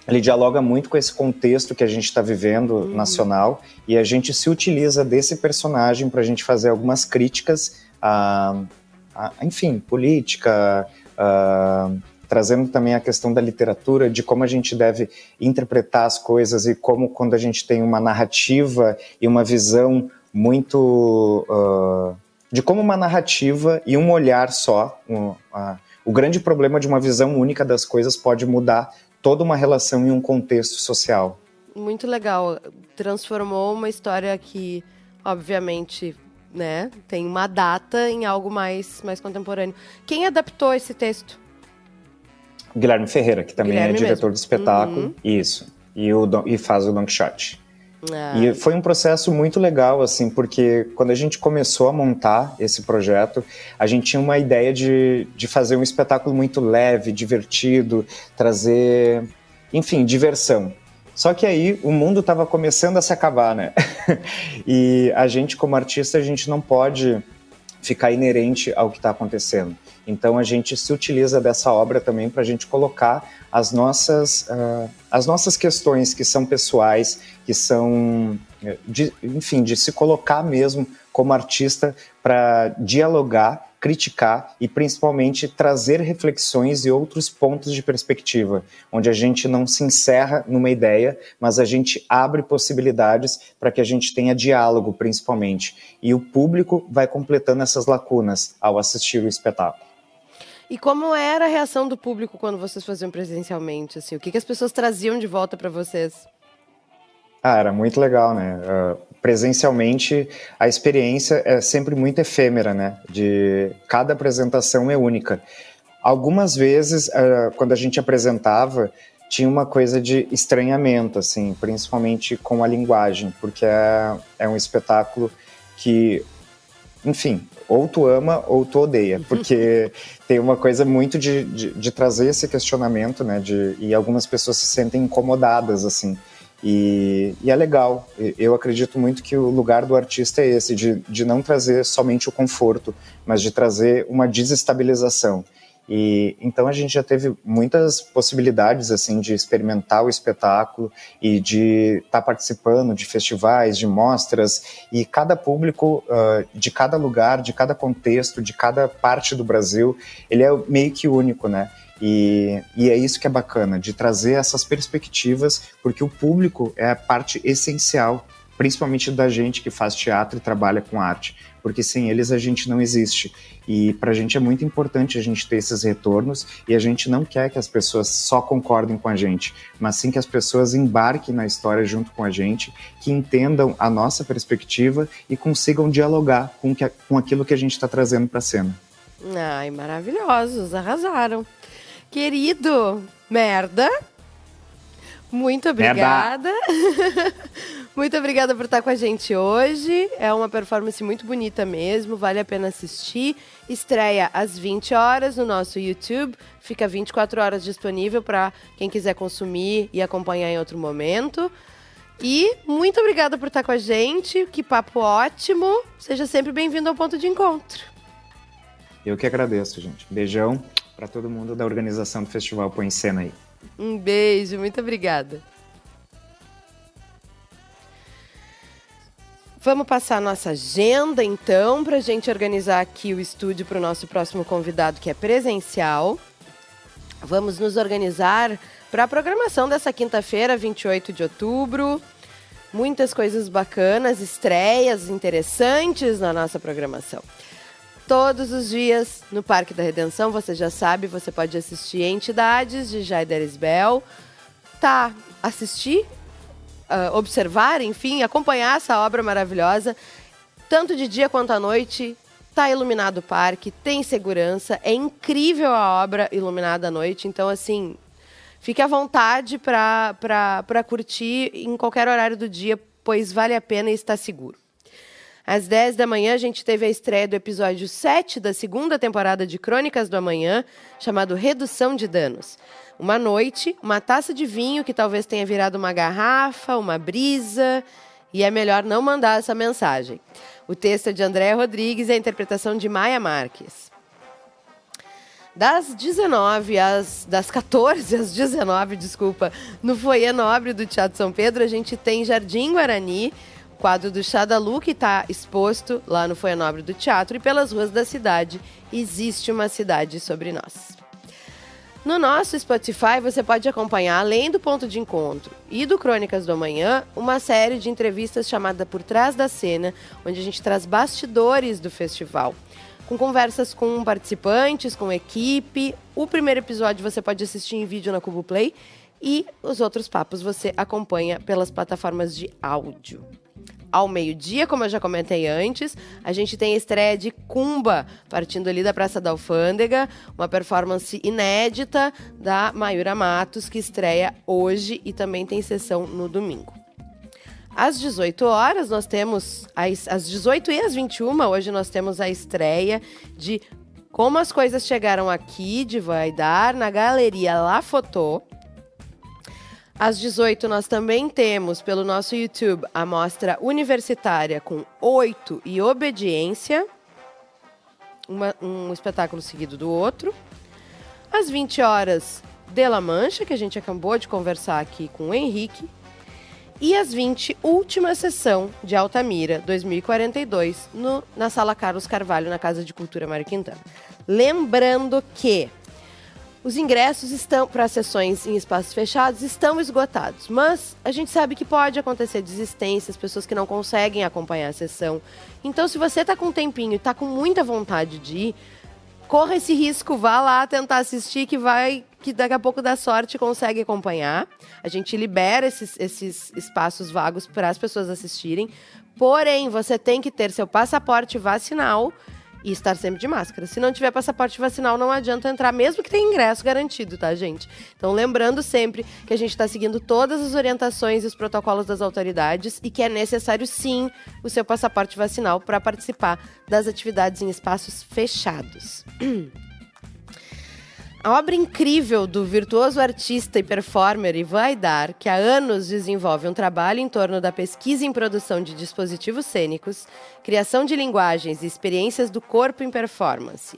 ele dialoga muito com esse contexto que a gente está vivendo uhum. nacional e a gente se utiliza desse personagem para a gente fazer algumas críticas a, a enfim, política, uh, trazendo também a questão da literatura, de como a gente deve interpretar as coisas e como quando a gente tem uma narrativa e uma visão muito uh, de como uma narrativa e um olhar só, um, uh, o grande problema de uma visão única das coisas pode mudar toda uma relação e um contexto social. Muito legal, transformou uma história que, obviamente, né, tem uma data em algo mais, mais contemporâneo. Quem adaptou esse texto? Guilherme Ferreira, que também é Guilherme é diretor mesmo. do espetáculo. Uhum. Isso. E, o, e faz o Don Quixote. Ah. E foi um processo muito legal, assim, porque quando a gente começou a montar esse projeto, a gente tinha uma ideia de, de fazer um espetáculo muito leve, divertido, trazer, enfim, diversão. Só que aí o mundo estava começando a se acabar, né? e a gente, como artista, a gente não pode ficar inerente ao que está acontecendo. Então a gente se utiliza dessa obra também para a gente colocar as nossas, uh, as nossas questões que são pessoais, que são, eh, de, enfim, de se colocar mesmo como artista para dialogar criticar e principalmente trazer reflexões e outros pontos de perspectiva, onde a gente não se encerra numa ideia, mas a gente abre possibilidades para que a gente tenha diálogo, principalmente. E o público vai completando essas lacunas ao assistir o espetáculo. E como era a reação do público quando vocês faziam presencialmente? Assim, o que, que as pessoas traziam de volta para vocês? Ah, era muito legal, né? Uh, presencialmente, a experiência é sempre muito efêmera, né? De cada apresentação é única. Algumas vezes, uh, quando a gente apresentava, tinha uma coisa de estranhamento, assim, principalmente com a linguagem, porque é, é um espetáculo que, enfim, ou tu ama ou tu odeia, porque tem uma coisa muito de, de, de, trazer esse questionamento, né? De, e algumas pessoas se sentem incomodadas, assim. E, e, é legal. Eu acredito muito que o lugar do artista é esse, de, de não trazer somente o conforto, mas de trazer uma desestabilização. E então a gente já teve muitas possibilidades assim de experimentar o espetáculo e de estar tá participando de festivais, de mostras e cada público uh, de cada lugar, de cada contexto, de cada parte do Brasil, ele é meio que único, né? E, e, é isso que é bacana, de trazer essas perspectivas, porque o público é a parte essencial, principalmente da gente que faz teatro e trabalha com arte, porque sem eles a gente não existe. E para a gente é muito importante a gente ter esses retornos e a gente não quer que as pessoas só concordem com a gente, mas sim que as pessoas embarquem na história junto com a gente, que entendam a nossa perspectiva e consigam dialogar com, que, com aquilo que a gente está trazendo para a cena. Ai, maravilhosos, arrasaram. Querido, merda. Muito obrigada. muito obrigada por estar com a gente hoje. É uma performance muito bonita mesmo, vale a pena assistir. Estreia às 20 horas no nosso YouTube. Fica 24 horas disponível para quem quiser consumir e acompanhar em outro momento. E muito obrigada por estar com a gente. Que papo ótimo. Seja sempre bem-vindo ao ponto de encontro. Eu que agradeço, gente. Beijão para todo mundo da organização do festival Põe em Cena aí. Um beijo, muito obrigada. Vamos passar a nossa agenda, então, para a gente organizar aqui o estúdio para o nosso próximo convidado, que é presencial. Vamos nos organizar para a programação dessa quinta-feira, 28 de outubro. Muitas coisas bacanas, estreias interessantes na nossa programação todos os dias no Parque da Redenção. Você já sabe, você pode assistir Entidades de Jaider Isbel. Tá, assistir, uh, observar, enfim, acompanhar essa obra maravilhosa. Tanto de dia quanto à noite, tá iluminado o parque, tem segurança. É incrível a obra iluminada à noite. Então, assim, fique à vontade para curtir em qualquer horário do dia, pois vale a pena e está seguro. Às 10 da manhã, a gente teve a estreia do episódio 7 da segunda temporada de Crônicas do Amanhã, chamado Redução de Danos. Uma noite, uma taça de vinho que talvez tenha virado uma garrafa, uma brisa, e é melhor não mandar essa mensagem. O texto é de Andréa Rodrigues e a interpretação de Maia Marques. Das 19 às das 14 às 19, desculpa, no Foyer Nobre do Teatro São Pedro, a gente tem Jardim Guarani, quadro do Xadalu, que está exposto lá no Foia Nobre do Teatro, e pelas ruas da cidade existe uma cidade sobre nós. No nosso Spotify, você pode acompanhar, além do Ponto de Encontro e do Crônicas do Amanhã, uma série de entrevistas chamada Por Trás da Cena, onde a gente traz bastidores do festival. Com conversas com participantes, com equipe. O primeiro episódio você pode assistir em vídeo na Cubo Play e os outros papos você acompanha pelas plataformas de áudio ao meio-dia, como eu já comentei antes. A gente tem a estreia de Cumba, partindo ali da Praça da Alfândega, uma performance inédita da Mayura Matos, que estreia hoje e também tem sessão no domingo. Às 18 horas, nós temos, às 18 e às 21, hoje nós temos a estreia de Como as Coisas Chegaram Aqui, de Vaidar, na Galeria La Fotô. Às 18, nós também temos pelo nosso YouTube a mostra universitária com oito e obediência, uma, um espetáculo seguido do outro. Às 20 horas, De La Mancha, que a gente acabou de conversar aqui com o Henrique. E às 20, última sessão de Altamira 2042, no, na Sala Carlos Carvalho, na Casa de Cultura Mário Quintana. Lembrando que os ingressos estão para sessões em espaços fechados estão esgotados, mas a gente sabe que pode acontecer desistências, pessoas que não conseguem acompanhar a sessão. Então, se você está com um tempinho e está com muita vontade de ir, corra esse risco, vá lá tentar assistir que vai que daqui a pouco dá sorte consegue acompanhar. A gente libera esses, esses espaços vagos para as pessoas assistirem. Porém, você tem que ter seu passaporte vacinal e estar sempre de máscara. Se não tiver passaporte vacinal, não adianta entrar, mesmo que tenha ingresso garantido, tá, gente? Então, lembrando sempre que a gente está seguindo todas as orientações e os protocolos das autoridades e que é necessário, sim, o seu passaporte vacinal para participar das atividades em espaços fechados. A obra incrível do virtuoso artista e performer Ivan Aidar, que há anos desenvolve um trabalho em torno da pesquisa em produção de dispositivos cênicos, criação de linguagens e experiências do corpo em performance.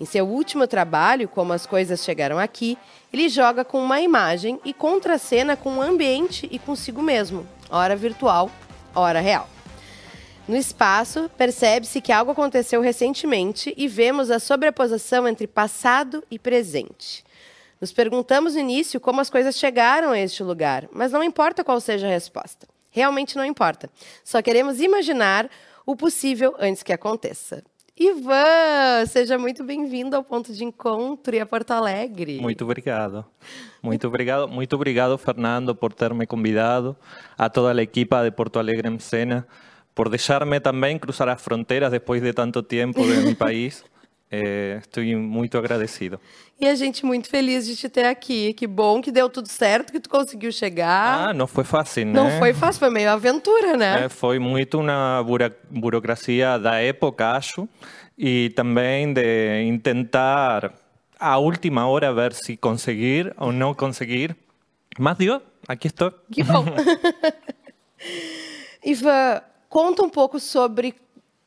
Em seu último trabalho, Como as Coisas Chegaram Aqui, ele joga com uma imagem e contracena com o ambiente e consigo mesmo, hora virtual, hora real. No espaço, percebe-se que algo aconteceu recentemente e vemos a sobreposição entre passado e presente. Nos perguntamos no início como as coisas chegaram a este lugar, mas não importa qual seja a resposta. Realmente não importa. Só queremos imaginar o possível antes que aconteça. Ivan, seja muito bem-vindo ao ponto de encontro e a Porto Alegre. Muito obrigado. Muito obrigado, muito obrigado, Fernando, por ter me convidado, a toda a equipa de Porto Alegre em Cena por deixar-me também cruzar as fronteiras depois de tanto tempo no meu país. É, estou muito agradecido. E a gente muito feliz de te ter aqui. Que bom que deu tudo certo, que tu conseguiu chegar. Ah, não foi fácil, né? Não foi fácil, foi meio aventura, né? É, foi muito uma buro burocracia da época, acho, e também de tentar a última hora ver se conseguir ou não conseguir. Mas deu, aqui estou. Que bom. Ivan, Conta um pouco sobre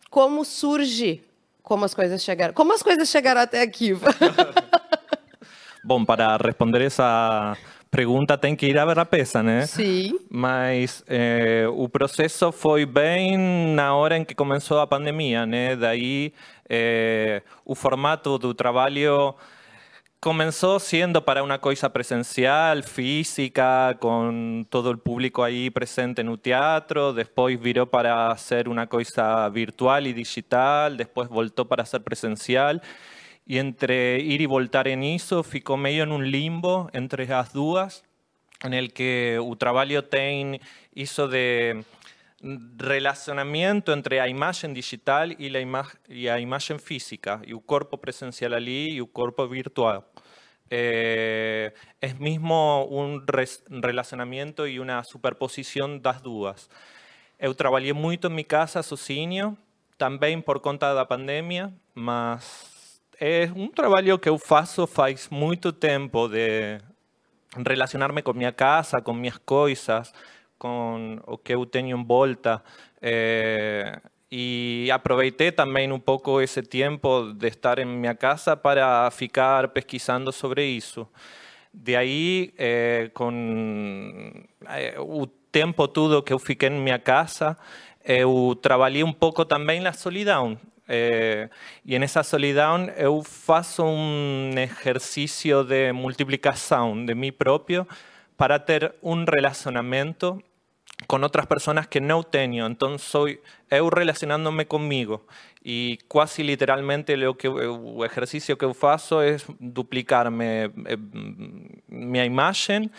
como surge, como as coisas chegaram. Como as coisas chegaram até aqui? Bom, para responder essa pergunta tem que ir a ver a peça, né? Sim. Mas eh, o processo foi bem na hora em que começou a pandemia, né? Daí eh, o formato do trabalho comenzó siendo para una cosa presencial, física, con todo el público ahí presente en un teatro, después viró para hacer una cosa virtual y digital, después voltó para ser presencial, y entre ir y voltar en eso, ficó medio en un limbo entre las dos, en el que el trabajo ten hizo de relacionamiento entre la imagen digital y la, imagen física, y un cuerpo presencial allí y un cuerpo virtual. Eh, es mismo un relacionamiento y una superposición das dudas. Eu trabalhei muito en mi casa sozinho, también por conta da pandemia, mas é un trabajo que eu faço faz muito tempo de relacionarme con mi casa, con mis cosas, com o que eu tenho em volta. É, e aproveitei também um pouco esse tempo de estar em minha casa para ficar pesquisando sobre isso. De aí, é, com é, o tempo todo que eu fiquei em minha casa, eu trabalhei um pouco também na solidão. Eh, e nessa solidão eu faço um exercício de multiplicação de mim próprio para ter um relacionamento com outras pessoas que não tenho. Então, sou eu relacionando-me comigo. E quase literalmente o, que, o exercício que eu faço é duplicar me, minha imagem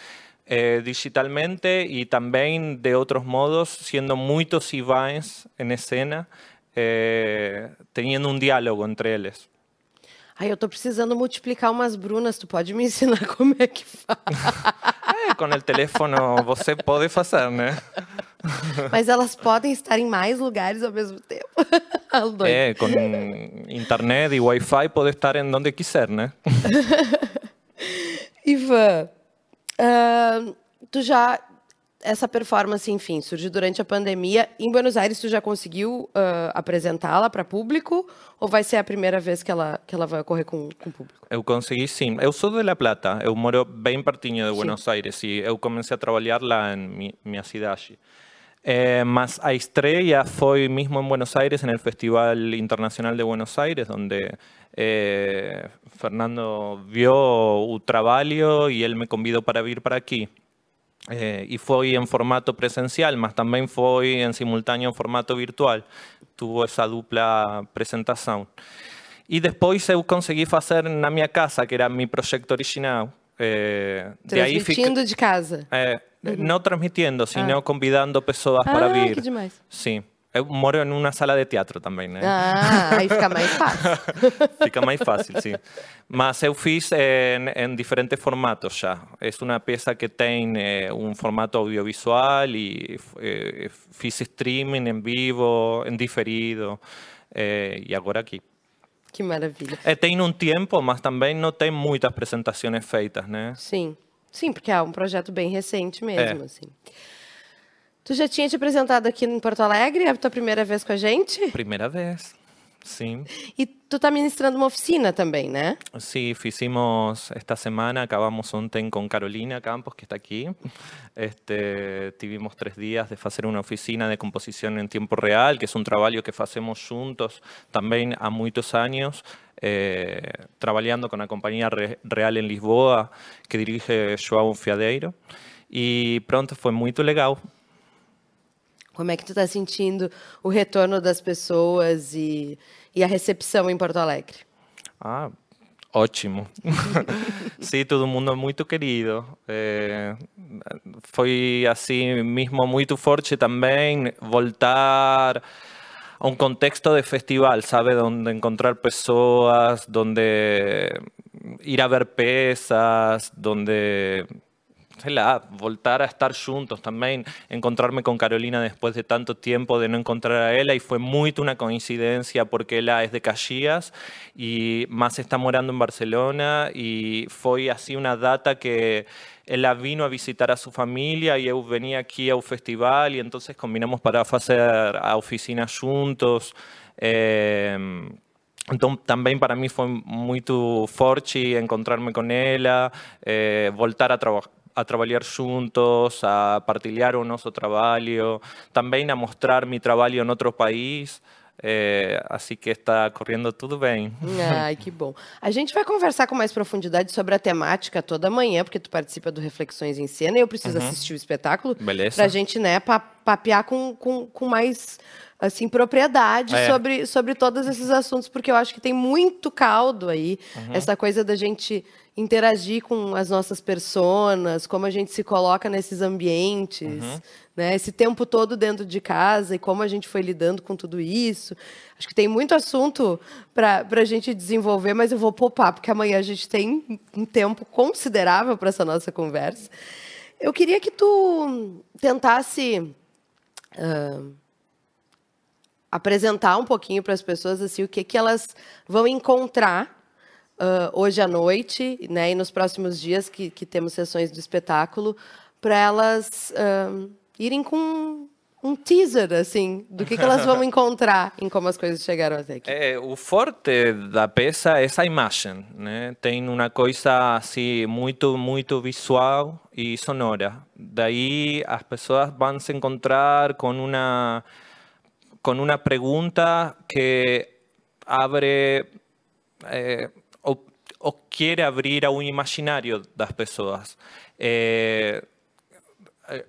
eh, digitalmente e também de outros modos, sendo muitos Ivães em cena, eh, tendo um diálogo entre eles. Ai, eu tô precisando multiplicar umas brunas, tu pode me ensinar como é que faz? É, com o telefone você pode fazer, né? Mas elas podem estar em mais lugares ao mesmo tempo. é, com internet e Wi-Fi pode estar em onde quiser, né? Ivan, uh, tu já essa performance, enfim, surgiu durante a pandemia. Em Buenos Aires, tu já conseguiu uh, apresentá-la para público? Ou vai ser a primeira vez que ela, que ela vai ocorrer com, com o público? Eu consegui, sim. Eu sou de La Plata. Eu moro bem pertinho de Buenos sim. Aires. E eu comecei a trabalhar lá em minha cidade. Eh, mas a estreia foi mesmo em Buenos Aires, no Festival Internacional de Buenos Aires, onde eh, Fernando viu o trabalho e ele me convidou para vir para aqui. Eh, e foi em formato presencial, mas também foi em simultâneo em formato virtual. Tuvo essa dupla apresentação. E depois eu consegui fazer na minha casa, que era meu projeto original. Eh, Transmitindo de, de casa? É, uhum. Não transmitindo, sino ah. convidando pessoas ah, para vir. Que demais. Sim. Eu moro em uma sala de teatro também, né? Ah, aí fica mais fácil. fica mais fácil, sim. Mas eu fiz em, em diferentes formatos já. É uma peça que tem eh, um formato audiovisual e eh, fiz streaming em vivo, em diferido, eh, e agora aqui. Que maravilha. É, tem um tempo, mas também não tem muitas apresentações feitas, né? Sim. Sim, porque é um projeto bem recente mesmo, assim. Tu já tinha te apresentado aqui em Porto Alegre? É a tua primeira vez com a gente? Primeira vez, sim. E tu está ministrando uma oficina também, né? Sí, hicimos esta semana, acabamos ontem com Carolina Campos, que está aqui. Este, tivemos três dias de fazer uma oficina de composição em tempo real, que é um trabalho que fazemos juntos também há muitos anos, eh, trabalhando com a Companhia Real em Lisboa, que dirige João Fiadeiro. E pronto, foi muito legal. Como é que tu está sentindo o retorno das pessoas e, e a recepção em Porto Alegre? Ah, ótimo. Sim, todo mundo muito querido. É, foi assim mesmo muito forte também voltar a um contexto de festival, sabe, onde encontrar pessoas, onde ir a ver peças, onde lá, voltar a estar juntos também, encontrarme com Carolina depois de tanto tempo de não encontrar a ela e foi muito uma coincidência porque ela é de Caxias e mas está morando em Barcelona e foi assim uma data que ela vino a visitar a sua família e eu venia aqui ao festival e então combinamos para fazer a oficina juntos. Eh, então, também para mim foi muito forte encontrar-me com ela, eh, voltar a trabalhar a trabalhar juntos, a partilhar o nosso trabalho, também a mostrar meu trabalho em outro país. É, assim que está correndo tudo bem. Ai, que bom. A gente vai conversar com mais profundidade sobre a temática toda manhã, porque tu participa do Reflexões em Cena e eu preciso uhum. assistir o espetáculo para a gente né, papear com, com, com mais assim propriedade é. sobre, sobre todos esses assuntos, porque eu acho que tem muito caldo aí, uhum. essa coisa da gente interagir com as nossas personas, como a gente se coloca nesses ambientes, uhum. né? Esse tempo todo dentro de casa e como a gente foi lidando com tudo isso. Acho que tem muito assunto para a gente desenvolver, mas eu vou poupar, porque amanhã a gente tem um tempo considerável para essa nossa conversa. Eu queria que tu tentasse uh, apresentar um pouquinho para as pessoas assim o que, que elas vão encontrar uh, hoje à noite, né, e nos próximos dias que, que temos sessões do espetáculo, para elas uh, irem com um teaser assim do que, que elas vão encontrar em como as coisas chegaram até aqui. É, o forte da peça é essa imagem, né? Tem uma coisa assim muito muito visual e sonora. Daí as pessoas vão se encontrar com uma com uma pergunta que abre é, ou, ou quer abrir ao imaginário das pessoas. É,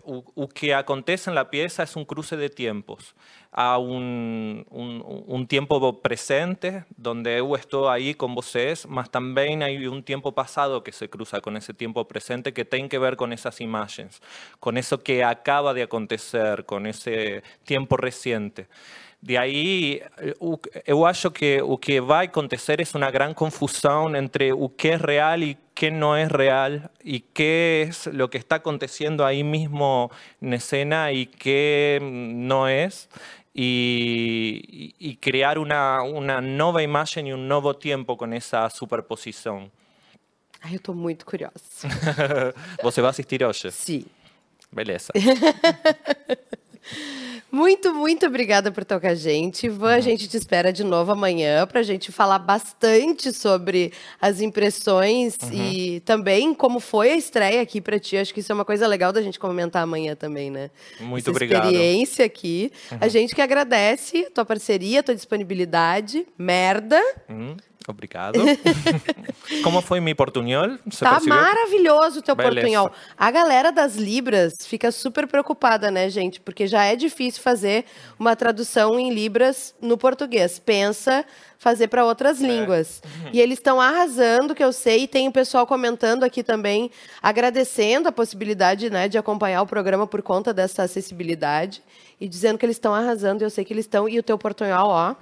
o, o, que acontece en la pieza es un cruce de tiempos. Há un, un, un tiempo presente, donde eu estou aí com vocês, mas também há um tempo passado que se cruza com esse tempo presente que tem que ver com essas imagens, com isso que acaba de acontecer, com esse tempo recente. De aí, eu acho que o que vai acontecer é uma grande confusão entre o que é real e qué no es real y qué es lo que está aconteciendo ahí mismo en escena y qué no es. Y, y crear una, una, nova imagen y un nuevo tiempo con essa superposição. Ai, eu estou muito curiosa. Você vai assistir hoje? Sim. Beleza. Muito, muito obrigada por estar com a gente. Ivan, a gente te espera de novo amanhã para a gente falar bastante sobre as impressões uhum. e também como foi a estreia aqui para ti. Acho que isso é uma coisa legal da gente comentar amanhã também, né? Muito Essa obrigado. experiência aqui. Uhum. A gente que agradece a tua parceria, a tua disponibilidade. Merda. Uhum. Obrigado. Como foi meu portunhol? Você tá percebeu? maravilhoso o teu Beleza. portunhol. A galera das Libras fica super preocupada, né, gente? Porque já é difícil fazer uma tradução em Libras no português. Pensa fazer para outras é. línguas. E eles estão arrasando, que eu sei, e tem o pessoal comentando aqui também, agradecendo a possibilidade né, de acompanhar o programa por conta dessa acessibilidade e dizendo que eles estão arrasando, e eu sei que eles estão. E o teu portunhol, ó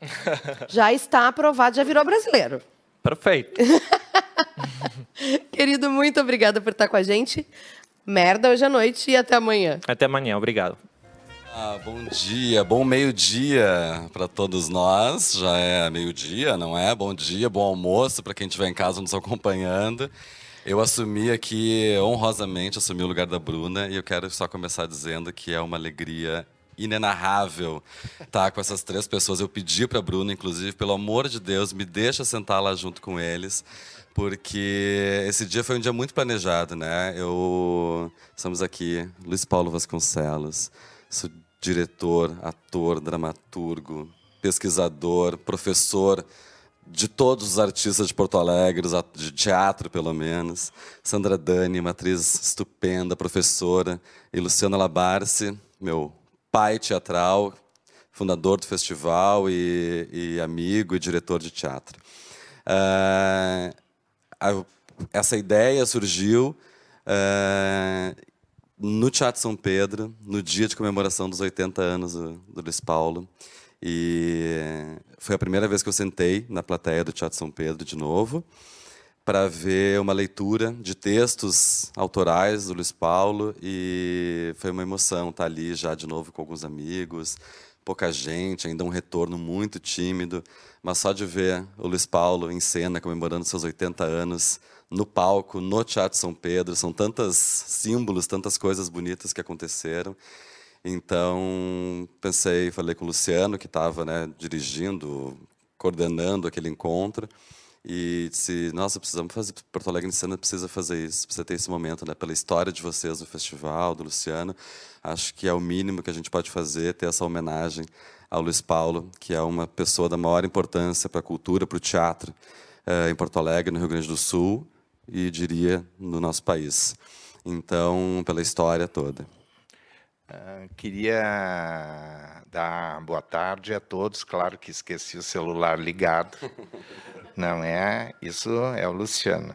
já está aprovado, já virou brasileiro. Perfeito. Querido, muito obrigada por estar com a gente. Merda hoje à noite e até amanhã. Até amanhã, obrigado. Ah, bom dia, bom meio-dia para todos nós. Já é meio-dia, não é? Bom dia, bom almoço para quem estiver em casa nos acompanhando. Eu assumi aqui, honrosamente, assumi o lugar da Bruna e eu quero só começar dizendo que é uma alegria inenarrável estar tá, com essas três pessoas. Eu pedi para a Bruna, inclusive, pelo amor de Deus, me deixa sentar lá junto com eles, porque esse dia foi um dia muito planejado, né? Eu estamos aqui, Luiz Paulo Vasconcelos, sou diretor, ator, dramaturgo, pesquisador, professor de todos os artistas de Porto Alegre, de teatro pelo menos. Sandra Dani, uma atriz estupenda, professora, e Luciana Labarce, meu pai teatral, fundador do festival e, e amigo e diretor de teatro. Uh, a, essa ideia surgiu uh, no Teatro São Pedro, no dia de comemoração dos 80 anos do, do Luiz Paulo. E foi a primeira vez que eu sentei na plateia do Teatro São Pedro de novo para ver uma leitura de textos autorais do Luiz Paulo e foi uma emoção estar ali já de novo com alguns amigos, pouca gente, ainda um retorno muito tímido, mas só de ver o Luiz Paulo em cena comemorando seus 80 anos no palco, no Teatro São Pedro, são tantos símbolos, tantas coisas bonitas que aconteceram. Então, pensei, falei com o Luciano, que estava né, dirigindo, coordenando aquele encontro, e disse, nossa, precisamos fazer, Porto Alegre Cena precisa fazer isso, precisa ter esse momento, né? Pela história de vocês no festival, do Luciano, acho que é o mínimo que a gente pode fazer, ter essa homenagem ao Luiz Paulo, que é uma pessoa da maior importância para a cultura, para o teatro, eh, em Porto Alegre, no Rio Grande do Sul, e diria no nosso país. Então, pela história toda. Uh, queria dar boa tarde a todos. Claro que esqueci o celular ligado. Não é, isso é o Luciano.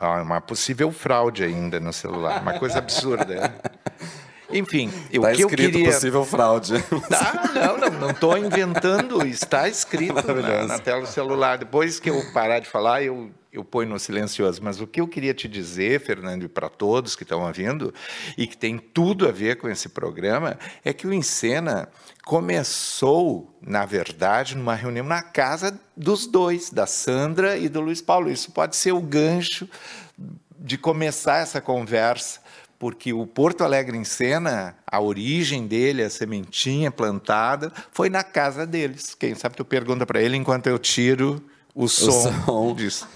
Ah, uma possível fraude ainda no celular, uma coisa absurda. Enfim, o tá que eu queria... possível fraude. Ah, não, não, não estou inventando, está escrito na, na, tela do celular. Depois que eu parar de falar, eu, eu ponho no silencioso. Mas o que eu queria te dizer, Fernando, e para todos que estão ouvindo, e que tem tudo a ver com esse programa, é que o Encena começou, na verdade, numa reunião na casa dos dois, da Sandra e do Luiz Paulo. Isso pode ser o gancho de começar essa conversa porque o Porto Alegre em Cena, a origem dele, a sementinha plantada, foi na casa deles. Quem sabe tu pergunta para ele enquanto eu tiro o som, o som. disso.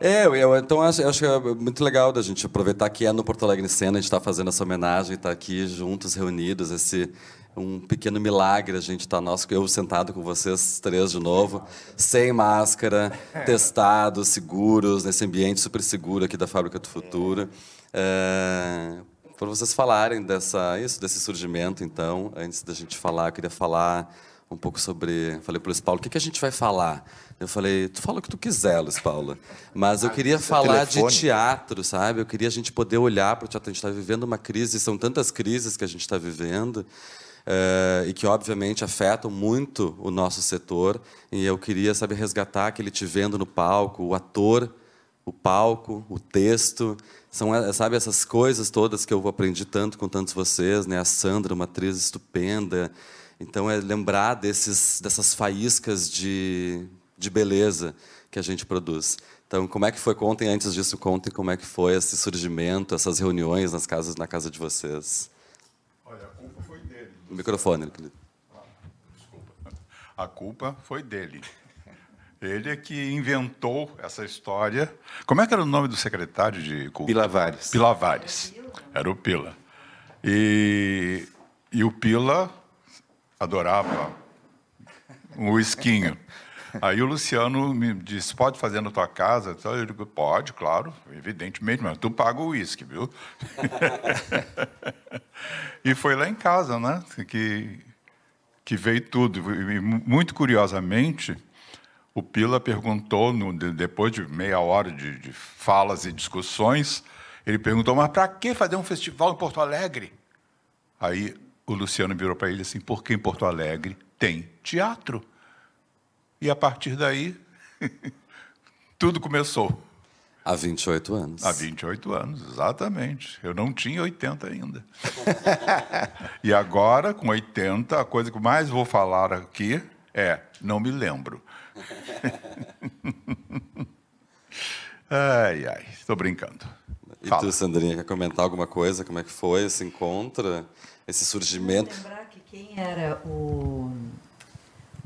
É, eu, então acho, acho que é muito legal da gente aproveitar que é no Porto Alegre em Cena, a gente está fazendo essa homenagem, está aqui juntos, reunidos, esse, um pequeno milagre a gente estar tá nós, eu sentado com vocês três de novo, sem máscara, testados, seguros, nesse ambiente super seguro aqui da Fábrica do Futuro. É, para vocês falarem dessa, isso, desse surgimento, então, antes da gente falar, eu queria falar um pouco sobre. Falei para o Luiz Paulo, o que, que a gente vai falar? Eu falei, tu fala o que tu quiser, Luiz Paulo. Mas eu ah, queria falar de teatro, sabe? Eu queria a gente poder olhar para o teatro. A gente está vivendo uma crise, são tantas crises que a gente está vivendo. Uh, e que obviamente afetam muito o nosso setor. E eu queria saber resgatar aquele te vendo no palco, o ator, o palco, o texto, são eh, sabe essas coisas todas que eu aprendi tanto com tantos vocês, né? A Sandra, uma atriz estupenda. Então é lembrar desses dessas faíscas de de beleza que a gente produz. Então, como é que foi? Contem antes disso, contem como é que foi esse surgimento, essas reuniões nas casas, na casa de vocês. Olha, a culpa foi dele. O microfone, querido. Ah, desculpa. A culpa foi dele. Ele é que inventou essa história. Como é que era o nome do secretário de cultura? Pilavares. Pilavares. Era o Pila. E, e o Pila adorava o esquinho. Aí o Luciano me disse, pode fazer na tua casa? Eu digo, pode, claro, evidentemente, mas tu paga o uísque, viu? e foi lá em casa, né, que, que veio tudo. E, muito curiosamente, o Pila perguntou, no, depois de meia hora de, de falas e discussões, ele perguntou, mas para que fazer um festival em Porto Alegre? Aí o Luciano virou para ele assim, porque em Porto Alegre tem teatro. E a partir daí, tudo começou. Há 28 anos. Há 28 anos, exatamente. Eu não tinha 80 ainda. e agora, com 80, a coisa que mais vou falar aqui é: não me lembro. ai, ai, estou brincando. E Fala. tu, Sandrinha, quer comentar alguma coisa? Como é que foi esse encontro, esse surgimento? Vou lembrar que quem era o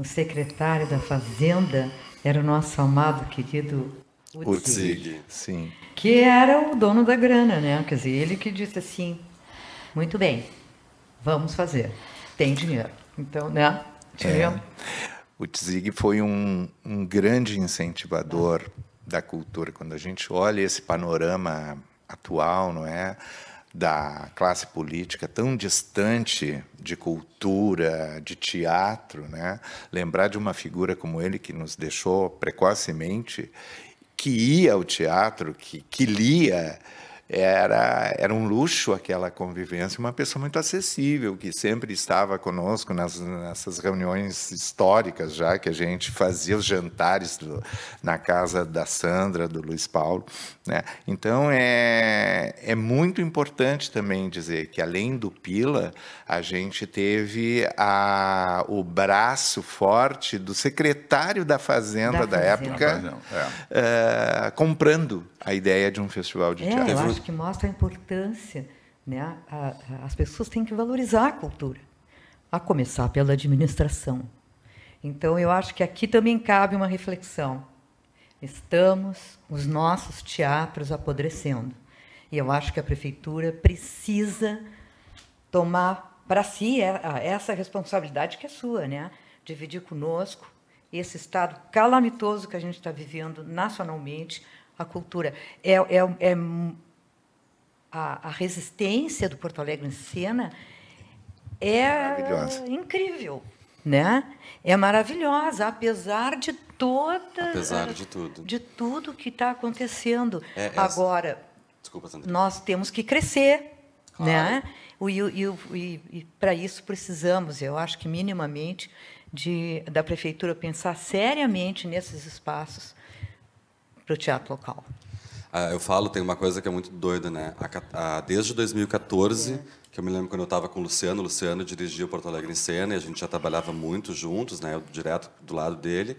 o secretário da Fazenda era o nosso amado querido Utzig, sim. Que era o dono da grana, né? Quer dizer, ele que disse assim: muito bem, vamos fazer, tem dinheiro. Então, né? É. O Tzig foi um, um grande incentivador da cultura. Quando a gente olha esse panorama atual, não é? Da classe política tão distante de cultura, de teatro, né? Lembrar de uma figura como ele que nos deixou precocemente, que ia ao teatro, que, que lia era, era um luxo aquela convivência, uma pessoa muito acessível, que sempre estava conosco nas, nessas reuniões históricas já, que a gente fazia os jantares do, na casa da Sandra, do Luiz Paulo. Né? Então, é, é muito importante também dizer que, além do Pila, a gente teve a, o braço forte do secretário da Fazenda da, da época, é. uh, comprando a ideia de um festival de é, teatro. Eu acho que mostra a importância. Né? A, a, as pessoas têm que valorizar a cultura, a começar pela administração. Então, eu acho que aqui também cabe uma reflexão. Estamos, os nossos teatros, apodrecendo. E eu acho que a prefeitura precisa tomar para si essa responsabilidade que é sua, né? dividir conosco esse estado calamitoso que a gente está vivendo nacionalmente, a cultura. É, é, é a, a, resistência do Porto Alegre em cena é incrível, né? É maravilhosa, apesar de toda, apesar de tudo, de tudo que está acontecendo. É, é, Agora, Desculpa, nós temos que crescer, claro. né? E, e, e, e para isso precisamos, eu acho que minimamente, de, da prefeitura pensar seriamente nesses espaços para o teatro local. Ah, eu falo, tem uma coisa que é muito doida, né? A, a, desde 2014, é. que eu me lembro quando eu estava com o Luciano, o Luciano dirigia o Porto Alegre em Cena e a gente já trabalhava muito juntos, né? Eu, direto do lado dele.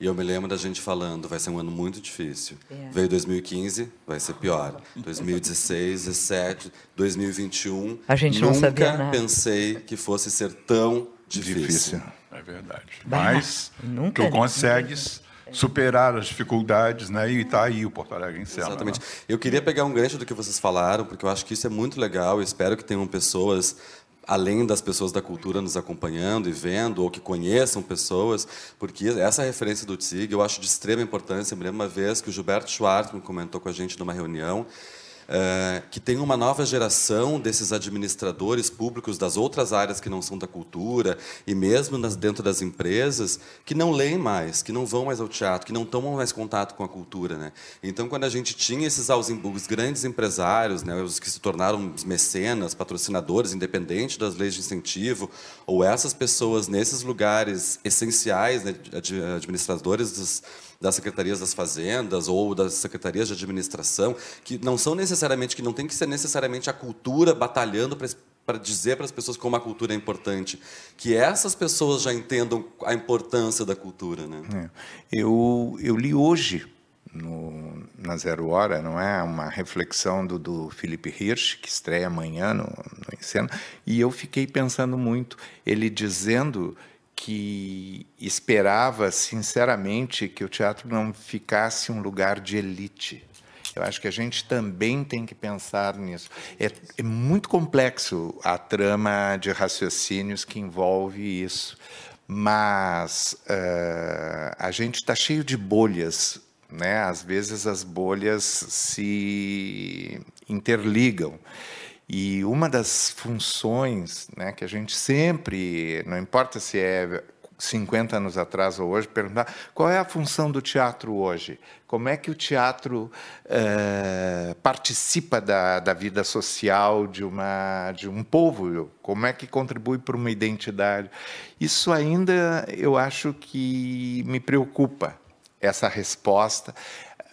E eu me lembro da gente falando, vai ser um ano muito difícil. É. Veio 2015, vai ser pior. 2016, 17, 2021. A gente nunca não sabia nada. pensei que fosse ser tão difícil. difícil. É verdade. Mas nunca, tu consegues superar as dificuldades, né? E está aí o Porto Alegre em cena. Exatamente. Né? Eu queria pegar um gancho do que vocês falaram, porque eu acho que isso é muito legal. Eu espero que tenham pessoas além das pessoas da cultura nos acompanhando e vendo, ou que conheçam pessoas, porque essa referência do TSIG eu acho de extrema importância. Eu me lembro uma vez que o Gilberto Schwartzman comentou com a gente numa reunião é, que tem uma nova geração desses administradores públicos das outras áreas que não são da cultura e mesmo nas, dentro das empresas que não leem mais, que não vão mais ao teatro, que não tomam mais contato com a cultura, né? Então, quando a gente tinha esses os grandes empresários, né, os que se tornaram mecenas, patrocinadores, independente das leis de incentivo, ou essas pessoas nesses lugares essenciais, né, administradores dos das secretarias das fazendas ou das secretarias de administração, que não são necessariamente, que não tem que ser necessariamente a cultura batalhando para para dizer para as pessoas como a cultura é importante, que essas pessoas já entendam a importância da cultura, né? É. Eu eu li hoje no, na Zero Hora, não é? Uma reflexão do, do Felipe Hirsch, que estreia amanhã no, no Encena, e eu fiquei pensando muito, ele dizendo que esperava sinceramente que o teatro não ficasse um lugar de elite. Eu acho que a gente também tem que pensar nisso. É, é muito complexo a trama de raciocínios que envolve isso, mas uh, a gente está cheio de bolhas. Né? Às vezes as bolhas se interligam. E uma das funções né, que a gente sempre, não importa se é 50 anos atrás ou hoje, perguntar qual é a função do teatro hoje? Como é que o teatro é, participa da, da vida social de, uma, de um povo? Como é que contribui para uma identidade? Isso ainda eu acho que me preocupa, essa resposta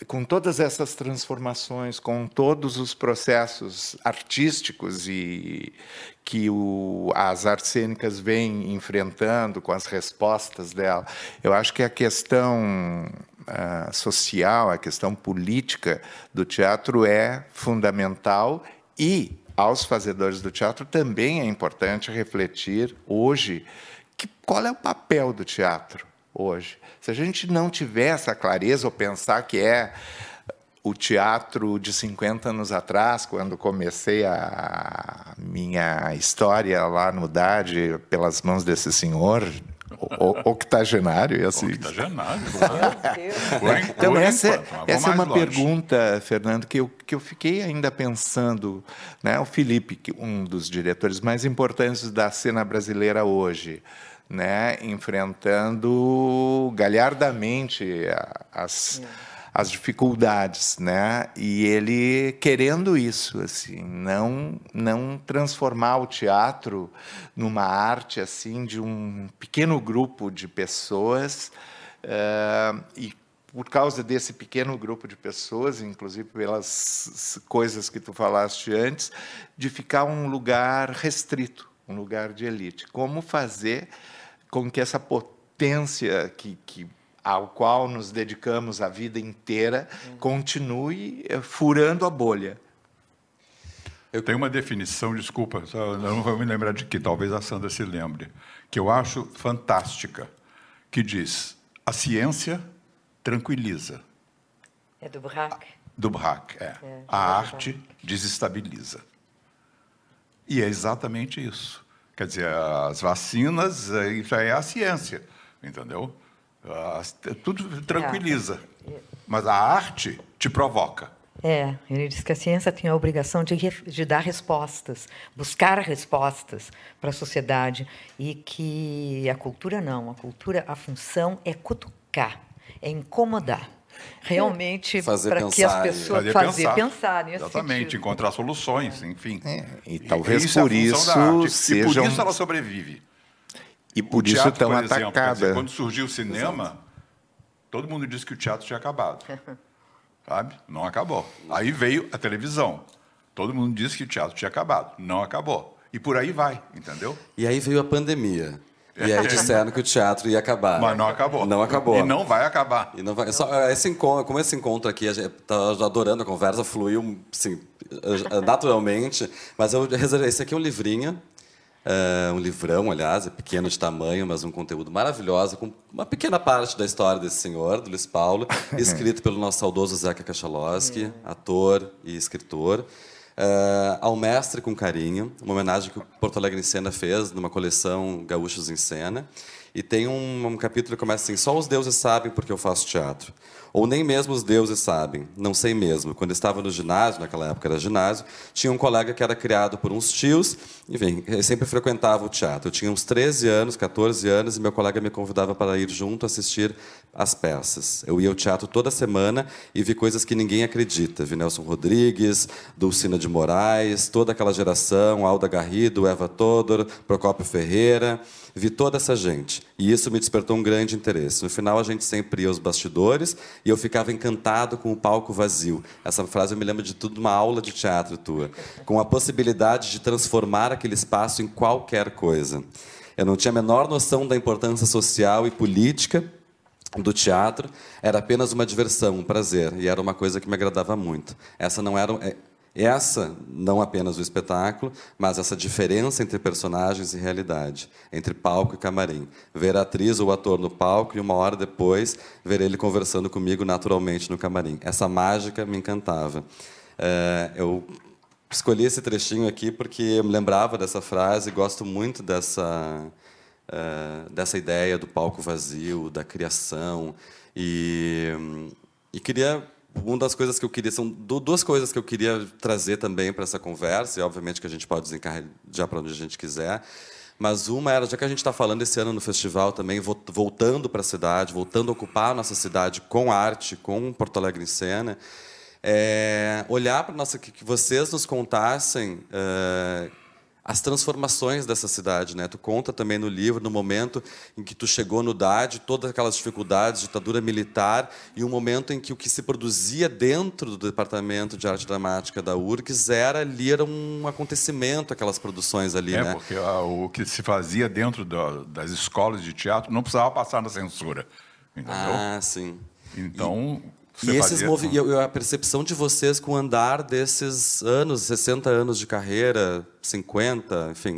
com todas essas transformações, com todos os processos artísticos e que o, as artes cênicas vêm enfrentando, com as respostas dela, eu acho que a questão uh, social, a questão política do teatro é fundamental e aos fazedores do teatro também é importante refletir hoje que, qual é o papel do teatro hoje. Se a gente não tiver essa clareza ou pensar que é o teatro de 50 anos atrás, quando comecei a minha história lá no DAD pelas mãos desse senhor, octogenário, assim. Octogenário, claro. então, essa, essa é uma longe. pergunta, Fernando, que eu, que eu fiquei ainda pensando. Né? O Felipe, um dos diretores mais importantes da cena brasileira hoje, né, enfrentando galhardamente as, as dificuldades, né, e ele querendo isso, assim, não não transformar o teatro numa arte assim de um pequeno grupo de pessoas uh, e por causa desse pequeno grupo de pessoas, inclusive pelas coisas que tu falaste antes, de ficar um lugar restrito, um lugar de elite. Como fazer com que essa potência que, que ao qual nos dedicamos a vida inteira continue eh, furando a bolha. Eu tenho uma definição, desculpa, eu não vou me lembrar de que, talvez a Sandra se lembre, que eu acho fantástica, que diz: a ciência tranquiliza. É do Braque. Do Braque, é. é a arte desestabiliza. E é exatamente isso. Quer dizer, as vacinas já é a ciência, entendeu? tudo tranquiliza. Mas a arte te provoca. É, ele diz que a ciência tem a obrigação de, de dar respostas, buscar respostas para a sociedade e que a cultura não. A cultura, a função é cutucar, é incomodar realmente para que as pessoas fazer, fazer pensar, pensar nesse exatamente sentido. encontrar soluções enfim. É, e talvez e por isso seja e por isso ela sobrevive. E por o isso tão atacada dizer, quando surgiu o cinema Exato. todo mundo disse que o teatro tinha acabado. Sabe? Não acabou. Aí veio a televisão. Todo mundo disse que o teatro tinha acabado. Não acabou. E por aí vai entendeu? E aí veio a pandemia e aí disseram que o teatro ia acabar. Mas não acabou. Não acabou. E não vai acabar. E não vai. Só, esse encontro, como esse encontro aqui, a gente tá adorando a conversa, fluiu assim, naturalmente. Mas eu reservei. Esse aqui é um livrinho. É um livrão, aliás, é pequeno de tamanho, mas um conteúdo maravilhoso, com uma pequena parte da história desse senhor, do Luiz Paulo, escrito pelo nosso saudoso Zeca Kachalowski, ator e escritor. Uh, ao mestre com carinho, uma homenagem que o Porto Alegre em Cena fez numa coleção Gaúchos em Cena. E tem um, um capítulo que começa assim: Só os deuses sabem porque eu faço teatro. Ou nem mesmo os deuses sabem, não sei mesmo. Quando estava no ginásio, naquela época era ginásio, tinha um colega que era criado por uns tios, enfim, sempre frequentava o teatro. Eu tinha uns 13 anos, 14 anos, e meu colega me convidava para ir junto assistir as peças. Eu ia ao teatro toda semana e vi coisas que ninguém acredita. Vi Nelson Rodrigues, Dulcina de Moraes, toda aquela geração, Alda Garrido, Eva Todor, Procópio Ferreira. Vi toda essa gente. E isso me despertou um grande interesse. No final, a gente sempre ia aos bastidores e eu ficava encantado com o palco vazio. Essa frase eu me lembro de tudo uma aula de teatro tua. Com a possibilidade de transformar aquele espaço em qualquer coisa. Eu não tinha a menor noção da importância social e política do teatro era apenas uma diversão, um prazer, e era uma coisa que me agradava muito. Essa não era é, essa não apenas o espetáculo, mas essa diferença entre personagens e realidade, entre palco e camarim. Ver a atriz ou o ator no palco e uma hora depois ver ele conversando comigo naturalmente no camarim. Essa mágica me encantava. É, eu escolhi esse trechinho aqui porque eu me lembrava dessa frase e gosto muito dessa uh, dessa ideia do palco vazio, da criação. E, e queria. Uma das coisas que eu queria. São duas coisas que eu queria trazer também para essa conversa, e obviamente que a gente pode desencarregar para onde a gente quiser. Mas uma era, já que a gente está falando esse ano no festival também, voltando para a cidade, voltando a ocupar a nossa cidade com arte, com Porto Alegre em cena, é, olhar para nossa que, vocês nos contassem uh, as transformações dessa cidade, né? Tu conta também no livro no momento em que tu chegou no DAD, todas aquelas dificuldades, ditadura militar e um momento em que o que se produzia dentro do departamento de arte dramática da URGS era ali era um acontecimento aquelas produções ali, é, né? porque a, o que se fazia dentro da, das escolas de teatro não precisava passar na censura, entendeu? Ah, sim. Então, e e, esses movi... e a percepção de vocês com o andar desses anos, 60 anos de carreira, 50, enfim,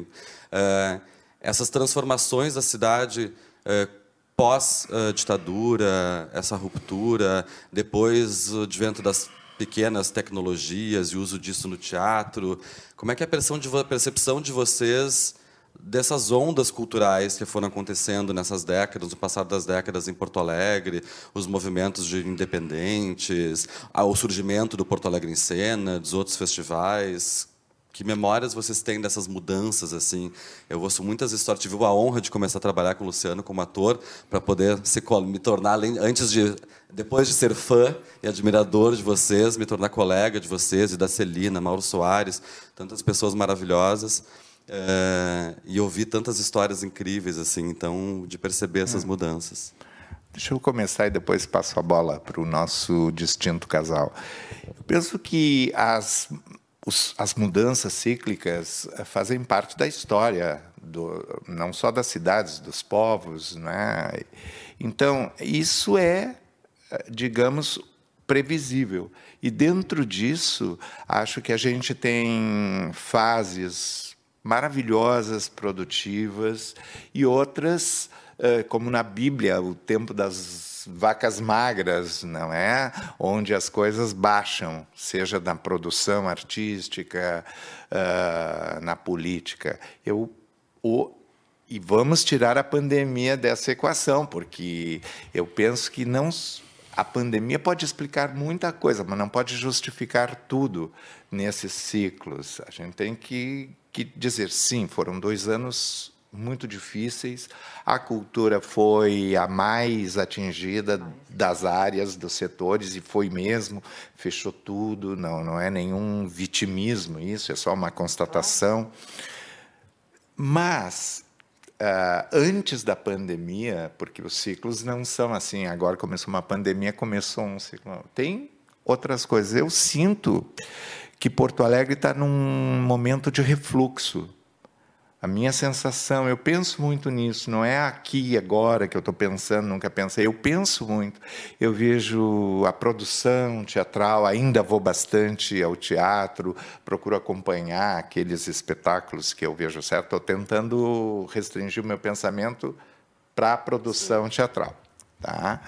uh, essas transformações da cidade uh, pós-ditadura, essa ruptura, depois o advento das pequenas tecnologias e o uso disso no teatro. Como é que é a percepção de vocês dessas ondas culturais que foram acontecendo nessas décadas, no passado das décadas em Porto Alegre, os movimentos de independentes, o surgimento do Porto Alegre em Cena, dos outros festivais. Que memórias vocês têm dessas mudanças assim? Eu ouço muitas histórias. Tive a honra de começar a trabalhar com o Luciano como ator para poder se, me tornar antes de depois de ser fã e admirador de vocês, me tornar colega de vocês e da Celina, Mauro Soares, tantas pessoas maravilhosas. É, e ouvir tantas histórias incríveis assim, então de perceber essas é. mudanças. Deixa eu começar e depois passo a bola para o nosso distinto casal. Eu penso que as, os, as mudanças cíclicas eh, fazem parte da história, do, não só das cidades, dos povos. Né? Então, isso é, eh, digamos, previsível. E dentro disso, acho que a gente tem fases maravilhosas, produtivas, e outras, eh, como na Bíblia, o tempo das vacas magras, não é? Onde as coisas baixam, seja na produção artística, eh, na política. Eu o e vamos tirar a pandemia dessa equação, porque eu penso que não a pandemia pode explicar muita coisa, mas não pode justificar tudo nesses ciclos. A gente tem que que dizer sim, foram dois anos muito difíceis. A cultura foi a mais atingida das áreas, dos setores, e foi mesmo, fechou tudo, não, não é nenhum vitimismo isso, é só uma constatação. Mas, uh, antes da pandemia, porque os ciclos não são assim, agora começou uma pandemia, começou um ciclo. Tem outras coisas. Eu sinto que Porto Alegre está num momento de refluxo. A minha sensação, eu penso muito nisso, não é aqui e agora que eu estou pensando, nunca pensei, eu penso muito. Eu vejo a produção teatral, ainda vou bastante ao teatro, procuro acompanhar aqueles espetáculos que eu vejo certo, estou tentando restringir o meu pensamento para a produção teatral. Tá?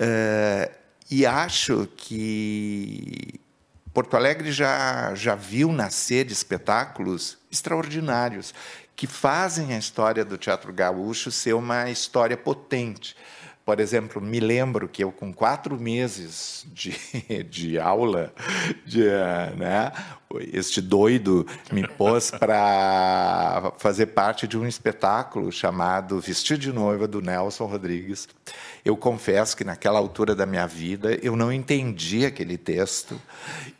Uh, e acho que Porto Alegre já, já viu nascer espetáculos extraordinários que fazem a história do teatro gaúcho ser uma história potente. Por exemplo, me lembro que eu, com quatro meses de, de aula, de, né, este doido me pôs para fazer parte de um espetáculo chamado Vestido de Noiva, do Nelson Rodrigues. Eu confesso que, naquela altura da minha vida, eu não entendi aquele texto.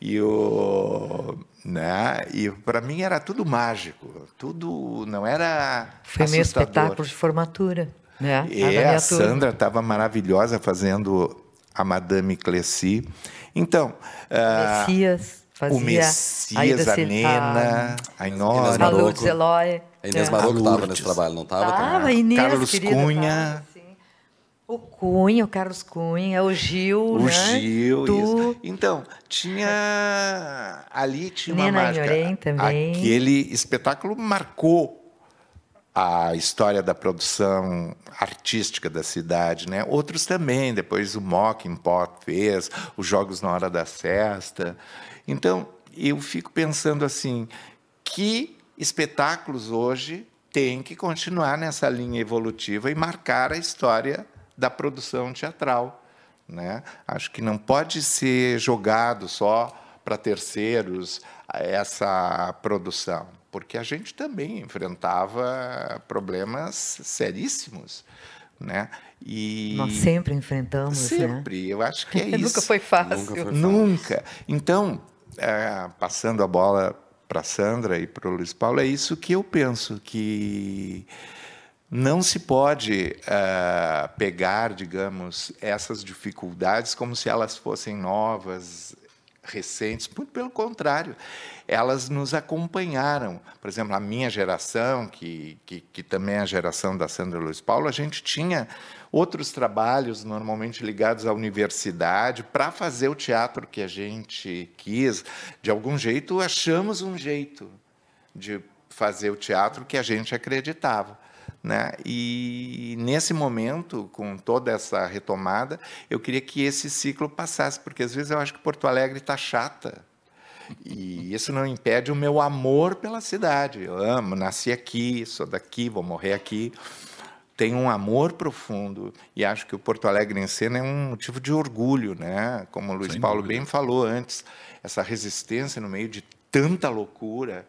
E, o, né, e para mim era tudo mágico, tudo não era. Foi assustador. meu espetáculo de formatura. Né? É, a, a Sandra estava maravilhosa fazendo a Madame Clessy. Então, uh, Messias fazia o Messias, a, a Nena, a, Inora, a Lourdes Eloy. A Inês é. Maroco estava nesse trabalho, não estava? Estava, Inês, Carlos querida, Cunha. Tava, o Cunha, o Carlos Cunha, o Gil, o né? Gil, tu... isso. Então, tinha ali tinha uma Nena mágica. Nhoren também. Aquele espetáculo marcou a história da produção artística da cidade, né? Outros também, depois o Mocking Pot fez, os Jogos na Hora da Sesta. Então, eu fico pensando assim, que espetáculos hoje têm que continuar nessa linha evolutiva e marcar a história da produção teatral. Né? Acho que não pode ser jogado só para terceiros essa produção, porque a gente também enfrentava problemas seríssimos. Né? E Nós sempre enfrentamos. Sempre, né? eu acho que é isso. Nunca foi fácil. Nunca. Foi fácil. Nunca. Então, é, passando a bola para Sandra e para o Luiz Paulo, é isso que eu penso que não se pode uh, pegar, digamos, essas dificuldades como se elas fossem novas, recentes. Muito pelo contrário, elas nos acompanharam. Por exemplo, a minha geração, que, que, que também é a geração da Sandra Luiz Paulo, a gente tinha outros trabalhos normalmente ligados à universidade para fazer o teatro que a gente quis. De algum jeito, achamos um jeito de fazer o teatro que a gente acreditava. Né? E nesse momento, com toda essa retomada, eu queria que esse ciclo passasse, porque às vezes eu acho que Porto Alegre está chata. E isso não impede o meu amor pela cidade. Eu amo, nasci aqui, sou daqui, vou morrer aqui. Tenho um amor profundo e acho que o Porto Alegre em cena é um motivo de orgulho, né? Como o Luiz Sem Paulo dúvida. bem falou antes, essa resistência no meio de tanta loucura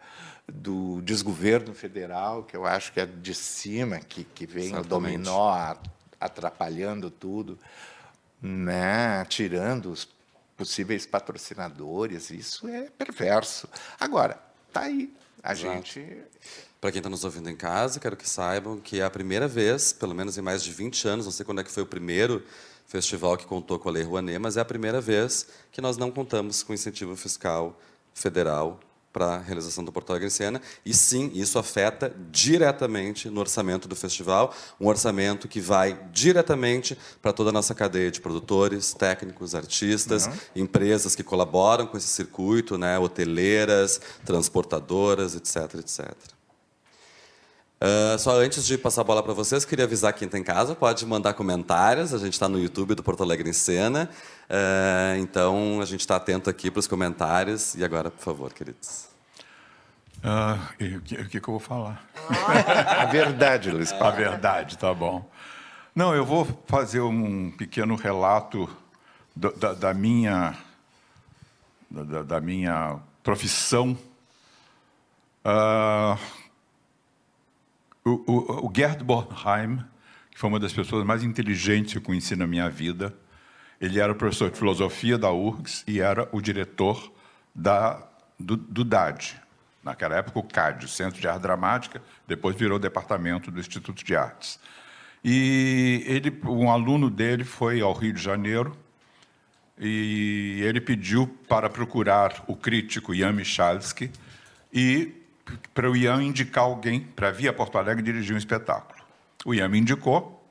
do desgoverno federal, que eu acho que é de cima, que, que vem Exatamente. o dominó atrapalhando tudo, né? tirando os possíveis patrocinadores. Isso é perverso. Agora, tá aí. A Exato. gente. Para quem está nos ouvindo em casa, quero que saibam que é a primeira vez, pelo menos em mais de 20 anos, não sei quando é que foi o primeiro festival que contou com a Lei Rouanet, mas é a primeira vez que nós não contamos com incentivo fiscal federal para a realização do Porto Alegre em Cena. E sim, isso afeta diretamente no orçamento do festival, um orçamento que vai diretamente para toda a nossa cadeia de produtores, técnicos, artistas, uhum. empresas que colaboram com esse circuito, né, hoteleiras, transportadoras, etc, etc. Uh, só antes de passar a bola para vocês, queria avisar quem está em casa, pode mandar comentários. A gente está no YouTube do Porto Alegre em Cena. Uh, então, a gente está atento aqui para os comentários. E agora, por favor, queridos. Uh, o que, que, que, eu vou falar? a verdade, Luiz Paulo. A verdade, tá bom. Não, eu vou fazer um pequeno relato do, da, da, minha, da, da minha profissão. O, o, o Gerd Bornheim, que foi uma das pessoas mais inteligentes que eu conheci na minha vida, ele era professor de filosofia da URGS e era o diretor da, do, do DAD, naquela época o CAD, o Centro de Arte Dramática, depois virou departamento do Instituto de Artes. E ele, um aluno dele foi ao Rio de Janeiro e ele pediu para procurar o crítico Jan Michalski e para o Ian indicar alguém para vir a Porto Alegre dirigir um espetáculo. O Ian me indicou.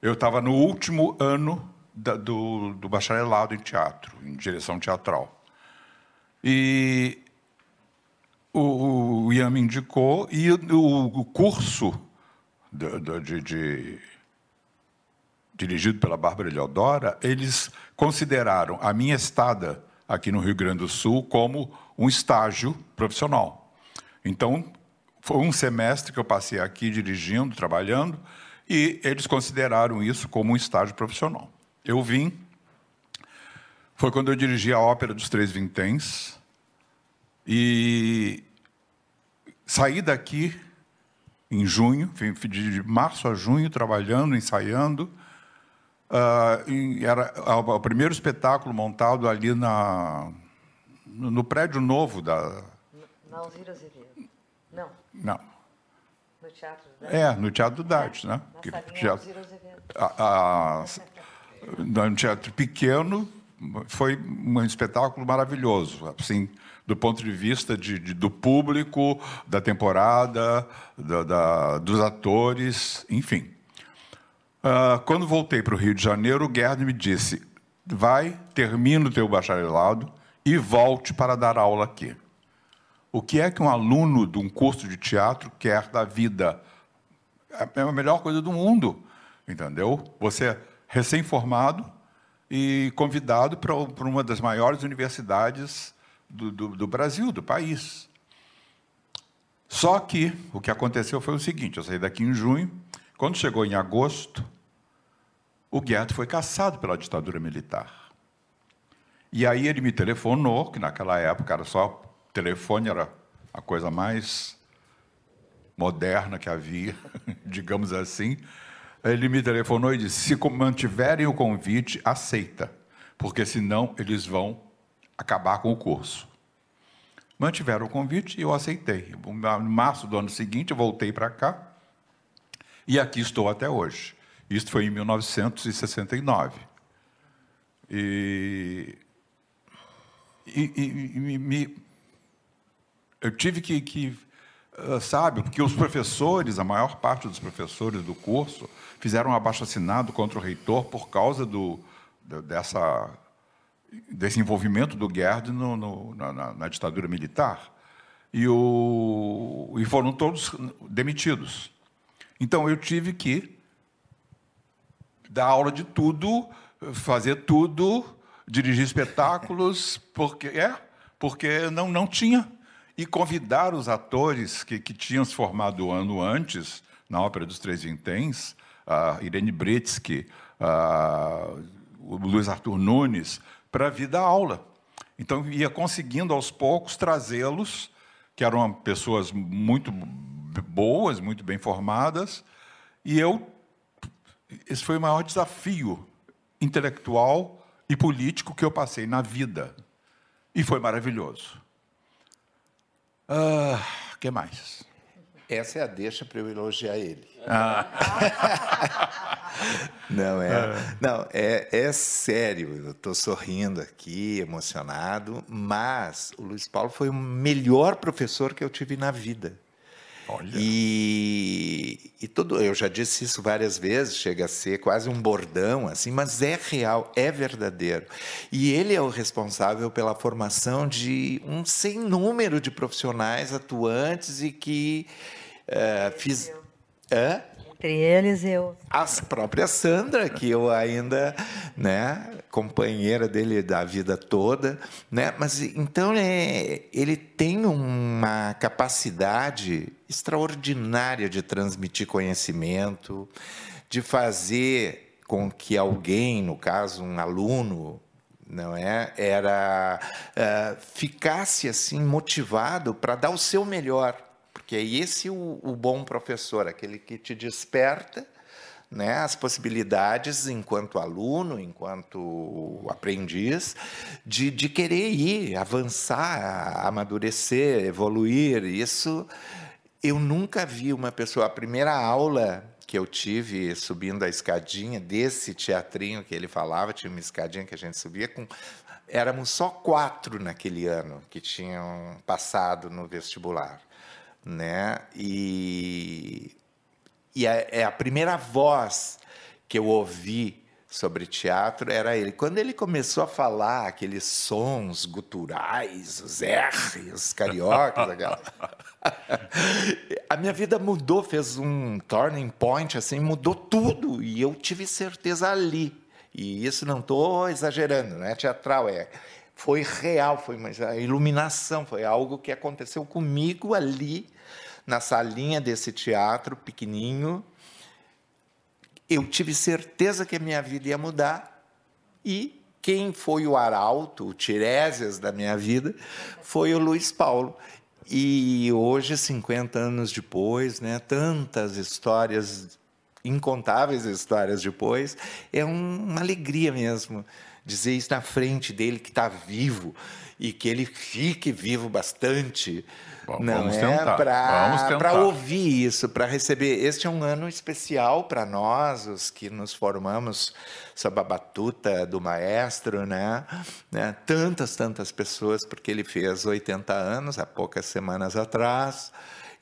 Eu estava no último ano da, do, do bacharelado em teatro, em direção teatral. E o, o Ian me indicou e o, o curso de, de, de, dirigido pela Bárbara Eleodora, eles consideraram a minha estada aqui no Rio Grande do Sul como um estágio profissional. Então, foi um semestre que eu passei aqui dirigindo, trabalhando, e eles consideraram isso como um estágio profissional. Eu vim, foi quando eu dirigi a Ópera dos Três Vinténs, e saí daqui em junho, de março a junho, trabalhando, ensaiando. Uh, era o primeiro espetáculo montado ali na, no prédio novo da. Na Alzira Azevedo. Não. Não. No Teatro do? É, no Teatro do Dade, né? Na que, Azevedo. A, a, no teatro pequeno, foi um espetáculo maravilhoso, assim, do ponto de vista de, de do público, da temporada, da, da, dos atores, enfim. Uh, quando voltei para o Rio de Janeiro, o Gerd me disse: vai, termina o teu bacharelado e volte para dar aula aqui. O que é que um aluno de um curso de teatro quer da vida? É a melhor coisa do mundo, entendeu? Você é recém-formado, e convidado para uma das maiores universidades do, do, do, Brasil, do país. Só que o que aconteceu foi o seguinte: eu saí daqui em junho, quando chegou em agosto, o Guedes foi caçado pela ditadura militar. E aí ele me telefonou, que naquela época era só telefone, era a coisa mais moderna que havia, digamos assim. Ele me telefonou e disse: se mantiverem o convite, aceita, porque senão eles vão acabar com o curso. Mantiveram o convite e eu aceitei. Em março do ano seguinte, voltei para cá e aqui estou até hoje. Isso foi em 1969. E, e, e, e me, eu tive que, que uh, sabe, porque os professores, a maior parte dos professores do curso, fizeram um abaixo-assinado contra o reitor por causa do, dessa, desse envolvimento do Gerd no, no, na, na, ditadura militar. E, o, e foram todos demitidos. Então eu tive que dar aula de tudo, fazer tudo, dirigir espetáculos, porque é, porque não, não tinha. E convidar os atores que, que tinham se formado ano antes na Ópera dos Três Vinténs a Irene Britsky, a, o Luiz Arthur Nunes, para vir dar aula. Então, ia conseguindo aos poucos trazê-los, que eram pessoas muito boas, muito bem formadas, e eu. Esse foi o maior desafio intelectual e político que eu passei na vida. E foi maravilhoso. O ah, que mais? Essa é a deixa para eu elogiar ele. Ah. não, é, é, não é, é sério. Eu estou sorrindo aqui, emocionado, mas o Luiz Paulo foi o melhor professor que eu tive na vida. Olha. E, e tudo, eu já disse isso várias vezes, chega a ser quase um bordão, assim, mas é real, é verdadeiro. E ele é o responsável pela formação de um sem número de profissionais atuantes e que uh, fiz. Hã? Entre eles eu. A própria Sandra, que eu ainda, né, companheira dele da vida toda, né? Mas então é, ele tem uma capacidade extraordinária de transmitir conhecimento, de fazer com que alguém, no caso um aluno, não é, era uh, ficasse assim motivado para dar o seu melhor porque é esse o, o bom professor, aquele que te desperta né, as possibilidades enquanto aluno, enquanto aprendiz, de, de querer ir, avançar, amadurecer, evoluir. Isso eu nunca vi uma pessoa. A primeira aula que eu tive subindo a escadinha desse teatrinho que ele falava, tinha uma escadinha que a gente subia com. Éramos só quatro naquele ano que tinham passado no vestibular né? E, e é, é a primeira voz que eu ouvi sobre teatro era ele. Quando ele começou a falar aqueles sons guturais, os R, os cariocas, aquela... a minha vida mudou, fez um turning point, assim, mudou tudo. E eu tive certeza ali. E isso não estou exagerando, não é teatral, é foi real, foi mas a iluminação, foi algo que aconteceu comigo ali na salinha desse teatro pequenininho. Eu tive certeza que a minha vida ia mudar e quem foi o arauto, o Tiresias da minha vida, foi o Luiz Paulo. E hoje, 50 anos depois, né, tantas histórias, incontáveis histórias depois, é um, uma alegria mesmo dizer isso na frente dele que está vivo e que ele fique vivo bastante. Bom, não vamos é para ouvir isso, para receber. Este é um ano especial para nós, os que nos formamos sob a batuta do maestro, né? né? Tantas, tantas pessoas, porque ele fez 80 anos há poucas semanas atrás.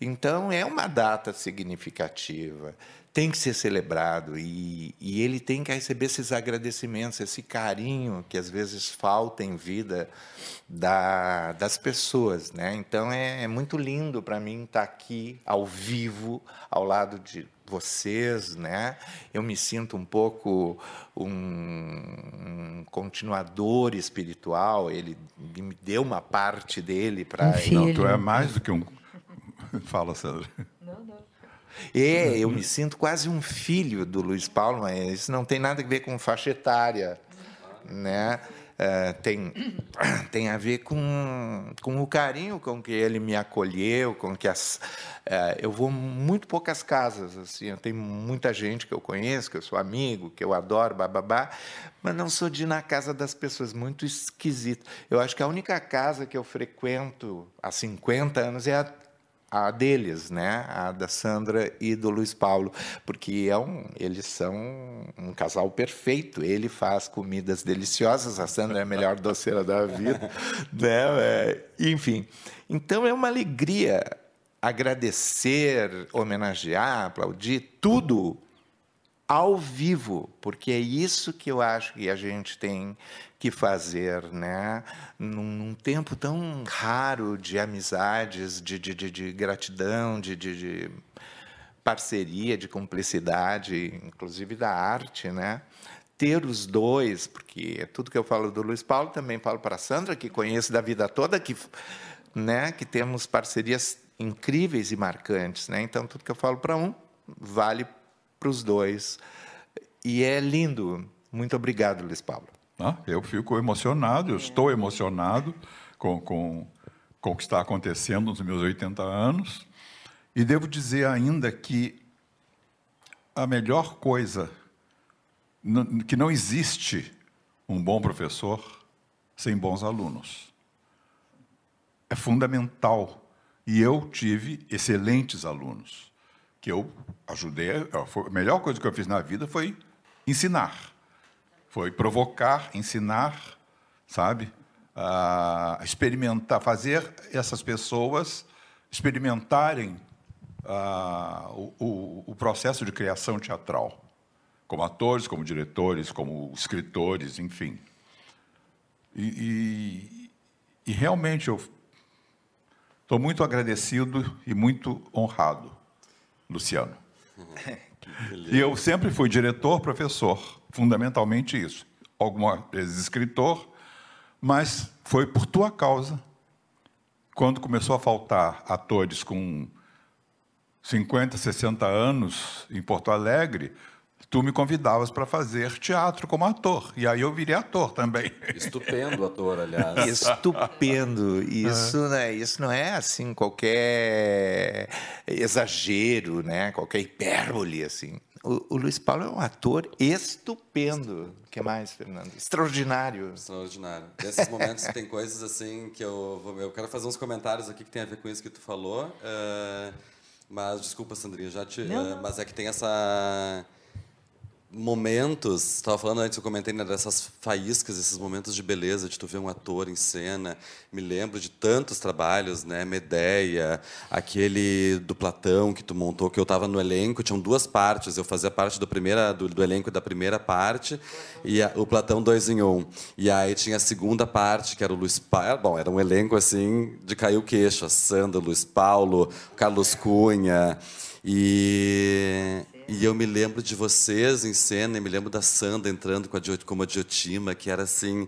Então é uma data significativa tem que ser celebrado e, e, ele tem que receber esses agradecimentos, esse carinho que às vezes falta em vida da, das pessoas, né? Então é, é muito lindo para mim estar tá aqui ao vivo, ao lado de vocês, né? Eu me sinto um pouco um, um continuador espiritual. Ele me deu uma parte dele para. Um não, tu é mais do que um. Fala, Sandra. Não, não. É, eu me sinto quase um filho do Luiz Paulo, mas isso não tem nada a ver com faixa etária, né? Uh, tem, tem a ver com, com o carinho com que ele me acolheu, com que as uh, eu vou muito poucas casas assim, eu tenho muita gente que eu conheço, que eu sou amigo, que eu adoro, bababá, mas não sou de ir na casa das pessoas, muito esquisito. Eu acho que a única casa que eu frequento há 50 anos é a a deles, né? A da Sandra e do Luiz Paulo, porque é um, eles são um casal perfeito. Ele faz comidas deliciosas, a Sandra é a melhor doceira da vida, né? É, enfim, então é uma alegria agradecer, homenagear, aplaudir tudo ao vivo, porque é isso que eu acho que a gente tem que fazer, né? Num, num tempo tão raro de amizades, de, de, de, de gratidão, de, de, parceria, de cumplicidade, inclusive da arte, né? Ter os dois, porque tudo que eu falo do Luiz Paulo, também falo para a Sandra, que conheço da vida toda, que, né, que temos parcerias incríveis e marcantes, né? Então tudo que eu falo para um vale para os dois. E é lindo. Muito obrigado, Luiz Paulo. Ah, eu fico emocionado, eu estou emocionado com, com, com o que está acontecendo nos meus 80 anos. E devo dizer ainda que a melhor coisa, que não existe um bom professor sem bons alunos. É fundamental. E eu tive excelentes alunos, que eu ajudei. A melhor coisa que eu fiz na vida foi ensinar. Foi provocar, ensinar, sabe? A experimentar, fazer essas pessoas experimentarem o, o, o processo de criação teatral, como atores, como diretores, como escritores, enfim. E, e, e realmente eu estou muito agradecido e muito honrado, Luciano. E eu sempre fui diretor, professor, fundamentalmente isso. Algumas vezes escritor, mas foi por tua causa. Quando começou a faltar atores com 50, 60 anos em Porto Alegre, tu me convidavas para fazer teatro como ator. E aí eu virei ator também. Estupendo ator, aliás. Estupendo. Isso, é. né, isso não é assim qualquer exagero, né? qualquer hipérbole. Assim. O, o Luiz Paulo é um ator estupendo. O que mais, Fernando? Extraordinário. Extraordinário. Nesses momentos tem coisas assim que eu, vou, eu quero fazer uns comentários aqui que tem a ver com isso que tu falou. Uh, mas desculpa, Sandrinha, já te. Não, não. Uh, mas é que tem essa momentos, estava falando antes, eu comentei né, dessas faíscas, esses momentos de beleza, de tu ver um ator em cena. Me lembro de tantos trabalhos, né, Medeia, aquele do Platão que tu montou, que eu estava no elenco, tinham duas partes, eu fazia parte do primeira do, do elenco da primeira parte e a, o Platão dois em um. E aí tinha a segunda parte, que era o Luiz Paulo, bom, era um elenco assim de cair o queixo, a Sandra, Luiz Paulo, Carlos Cunha e e eu me lembro de vocês em cena, e me lembro da Sandra entrando com a, como a Diotima, que era assim.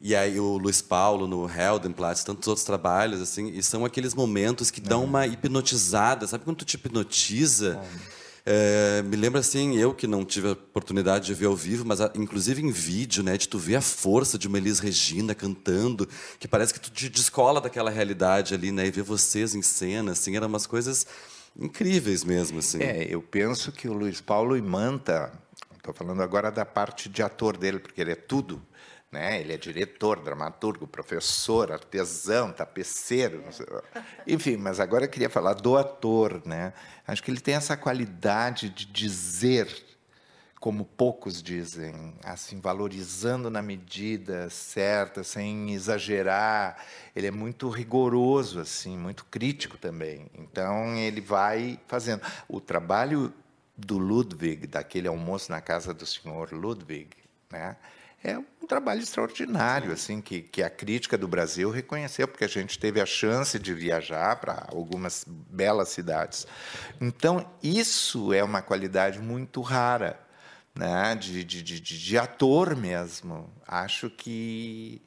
E aí o Luiz Paulo no Heldenplatz, tantos outros trabalhos, assim, e são aqueles momentos que dão uma hipnotizada, sabe quando tu te hipnotiza? É, me lembra assim, eu que não tive a oportunidade de ver ao vivo, mas a, inclusive em vídeo, né, de tu ver a força de uma Elis Regina cantando, que parece que tu te descola daquela realidade ali, né, e ver vocês em cena, assim, eram umas coisas incríveis mesmo, assim. É, eu penso que o Luiz Paulo Imanta, estou falando agora da parte de ator dele, porque ele é tudo, né? Ele é diretor, dramaturgo, professor, artesão, tapeceiro, enfim. Mas agora eu queria falar do ator, né? Acho que ele tem essa qualidade de dizer, como poucos dizem, assim, valorizando na medida certa, sem exagerar. Ele é muito rigoroso, assim, muito crítico também. Então ele vai fazendo o trabalho do Ludwig, daquele almoço na casa do senhor Ludwig, né? é um trabalho extraordinário, assim, que, que a crítica do Brasil reconheceu, porque a gente teve a chance de viajar para algumas belas cidades. Então, isso é uma qualidade muito rara, né? de, de, de, de ator mesmo. Acho que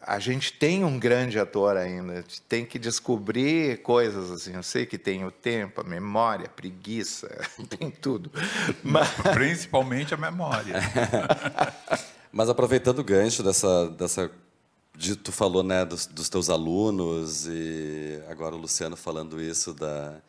a gente tem um grande ator ainda, tem que descobrir coisas assim. Eu sei que tem o tempo, a memória, a preguiça, tem tudo. Mas... Principalmente a memória. Mas aproveitando o gancho dessa, dessa de, tu falou né dos, dos, teus alunos e agora o Luciano falando isso da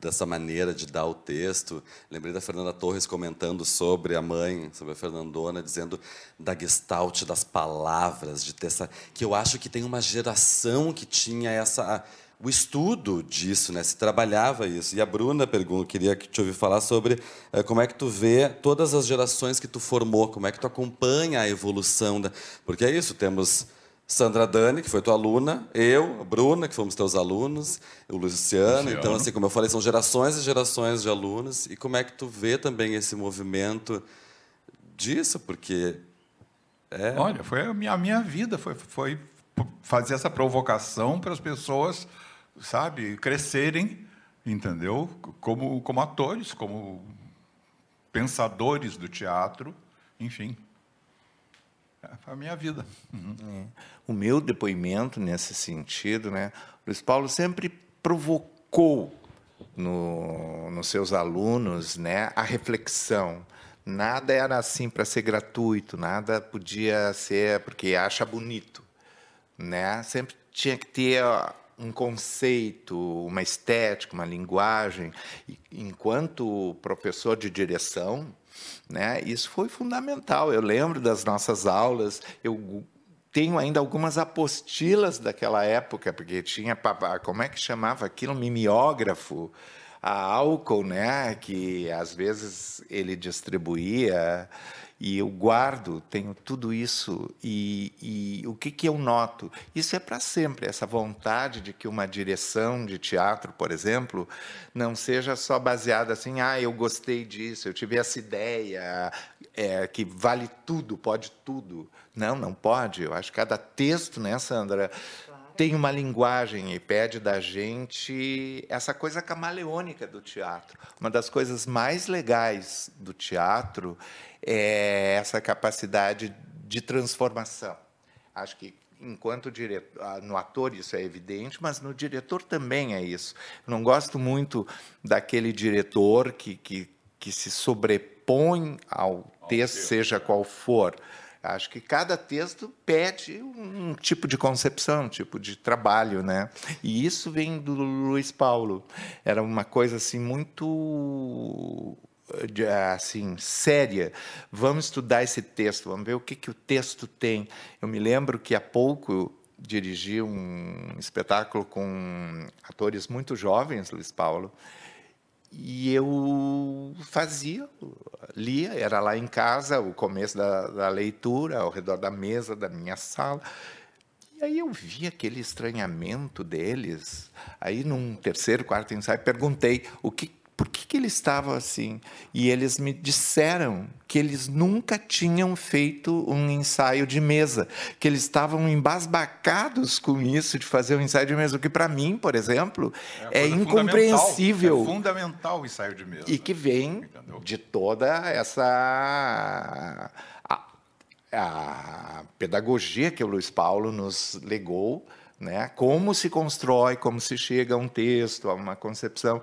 dessa maneira de dar o texto lembrei da Fernanda Torres comentando sobre a mãe sobre a Fernandona dizendo da gestalt das palavras de ter essa que eu acho que tem uma geração que tinha essa o estudo disso, né? Se trabalhava isso. E a Bruna pergunta, queria te ouvir falar sobre é, como é que tu vê todas as gerações que tu formou, como é que tu acompanha a evolução da, porque é isso, temos Sandra Dani, que foi tua aluna, eu, a Bruna, que fomos teus alunos, o Luciano. Luciano. Então, assim, como eu falei, são gerações e gerações de alunos. E como é que tu vê também esse movimento disso? Porque é... Olha, foi a minha, a minha vida, foi, foi fazer essa provocação para as pessoas sabe, crescerem, entendeu? Como, como atores, como pensadores do teatro, enfim. É a minha vida. É. O meu depoimento nesse sentido, né? Luiz Paulo sempre provocou no, nos seus alunos né, a reflexão. Nada era assim para ser gratuito, nada podia ser porque acha bonito. Né? Sempre tinha que ter um conceito, uma estética, uma linguagem. Enquanto professor de direção, né, isso foi fundamental. Eu lembro das nossas aulas, eu tenho ainda algumas apostilas daquela época, porque tinha, como é que chamava aquilo? Mimeógrafo, a álcool, né, que às vezes ele distribuía e eu guardo, tenho tudo isso e, e o que, que eu noto? Isso é para sempre, essa vontade de que uma direção de teatro, por exemplo, não seja só baseada assim, ah, eu gostei disso, eu tive essa ideia, é, que vale tudo, pode tudo. Não, não pode. Eu acho que cada texto, né, Sandra, tem uma linguagem e pede da gente essa coisa camaleônica do teatro. Uma das coisas mais legais do teatro é essa capacidade de transformação. Acho que enquanto diretor, ah, no ator isso é evidente, mas no diretor também é isso. não gosto muito daquele diretor que, que, que se sobrepõe ao texto, seja qual for. Acho que cada texto pede um tipo de concepção, um tipo de trabalho, né? E isso vem do Luiz Paulo. Era uma coisa assim muito assim séria. Vamos estudar esse texto, vamos ver o que, que o texto tem. Eu me lembro que há pouco dirigi um espetáculo com atores muito jovens, Luiz Paulo, e eu fazia, lia, era lá em casa, o começo da, da leitura, ao redor da mesa da minha sala. E aí eu vi aquele estranhamento deles. Aí, num terceiro, quarto ensaio, perguntei o que por que, que ele estava assim? E eles me disseram que eles nunca tinham feito um ensaio de mesa, que eles estavam embasbacados com isso de fazer um ensaio de mesa, o que para mim, por exemplo, é, é incompreensível. É fundamental o ensaio de mesa. E que vem Entendeu? de toda essa a, a pedagogia que o Luiz Paulo nos legou, né? Como se constrói, como se chega a um texto, a uma concepção,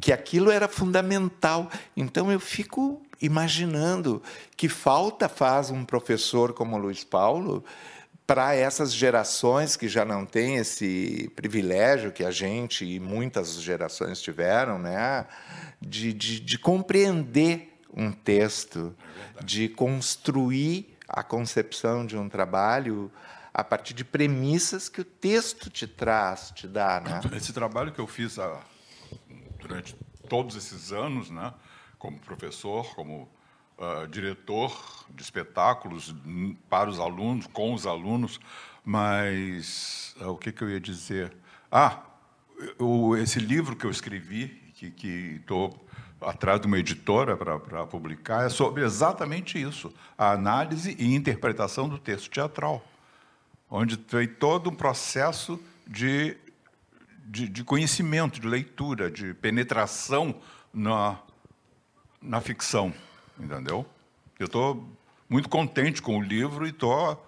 que aquilo era fundamental. Então eu fico imaginando que falta faz um professor como Luiz Paulo para essas gerações que já não têm esse privilégio que a gente e muitas gerações tiveram, né? de, de, de compreender um texto, é de construir a concepção de um trabalho a partir de premissas que o texto te traz, te dá. Né? Esse trabalho que eu fiz a, durante todos esses anos, né, como professor, como uh, diretor de espetáculos para os alunos, com os alunos, mas uh, o que, que eu ia dizer? Ah, o, esse livro que eu escrevi, que estou atrás de uma editora para publicar, é sobre exatamente isso, a análise e interpretação do texto teatral onde tem todo um processo de, de, de conhecimento, de leitura, de penetração na, na ficção, entendeu? Eu estou muito contente com o livro e estou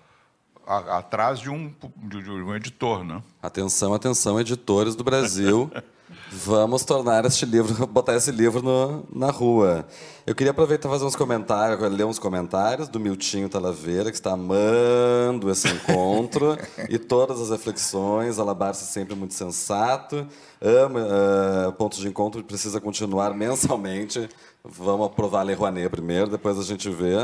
atrás de um, de um editor, né? Atenção, atenção, editores do Brasil. Vamos tornar este livro, botar esse livro no, na rua. Eu queria aproveitar e fazer uns comentários, ler uns comentários do Miltinho Talaveira, que está amando esse encontro e todas as reflexões. Alabar-se sempre muito sensato. Ama uh, pontos de encontro, precisa continuar mensalmente. Vamos aprovar a Lei Rouanet primeiro, depois a gente vê.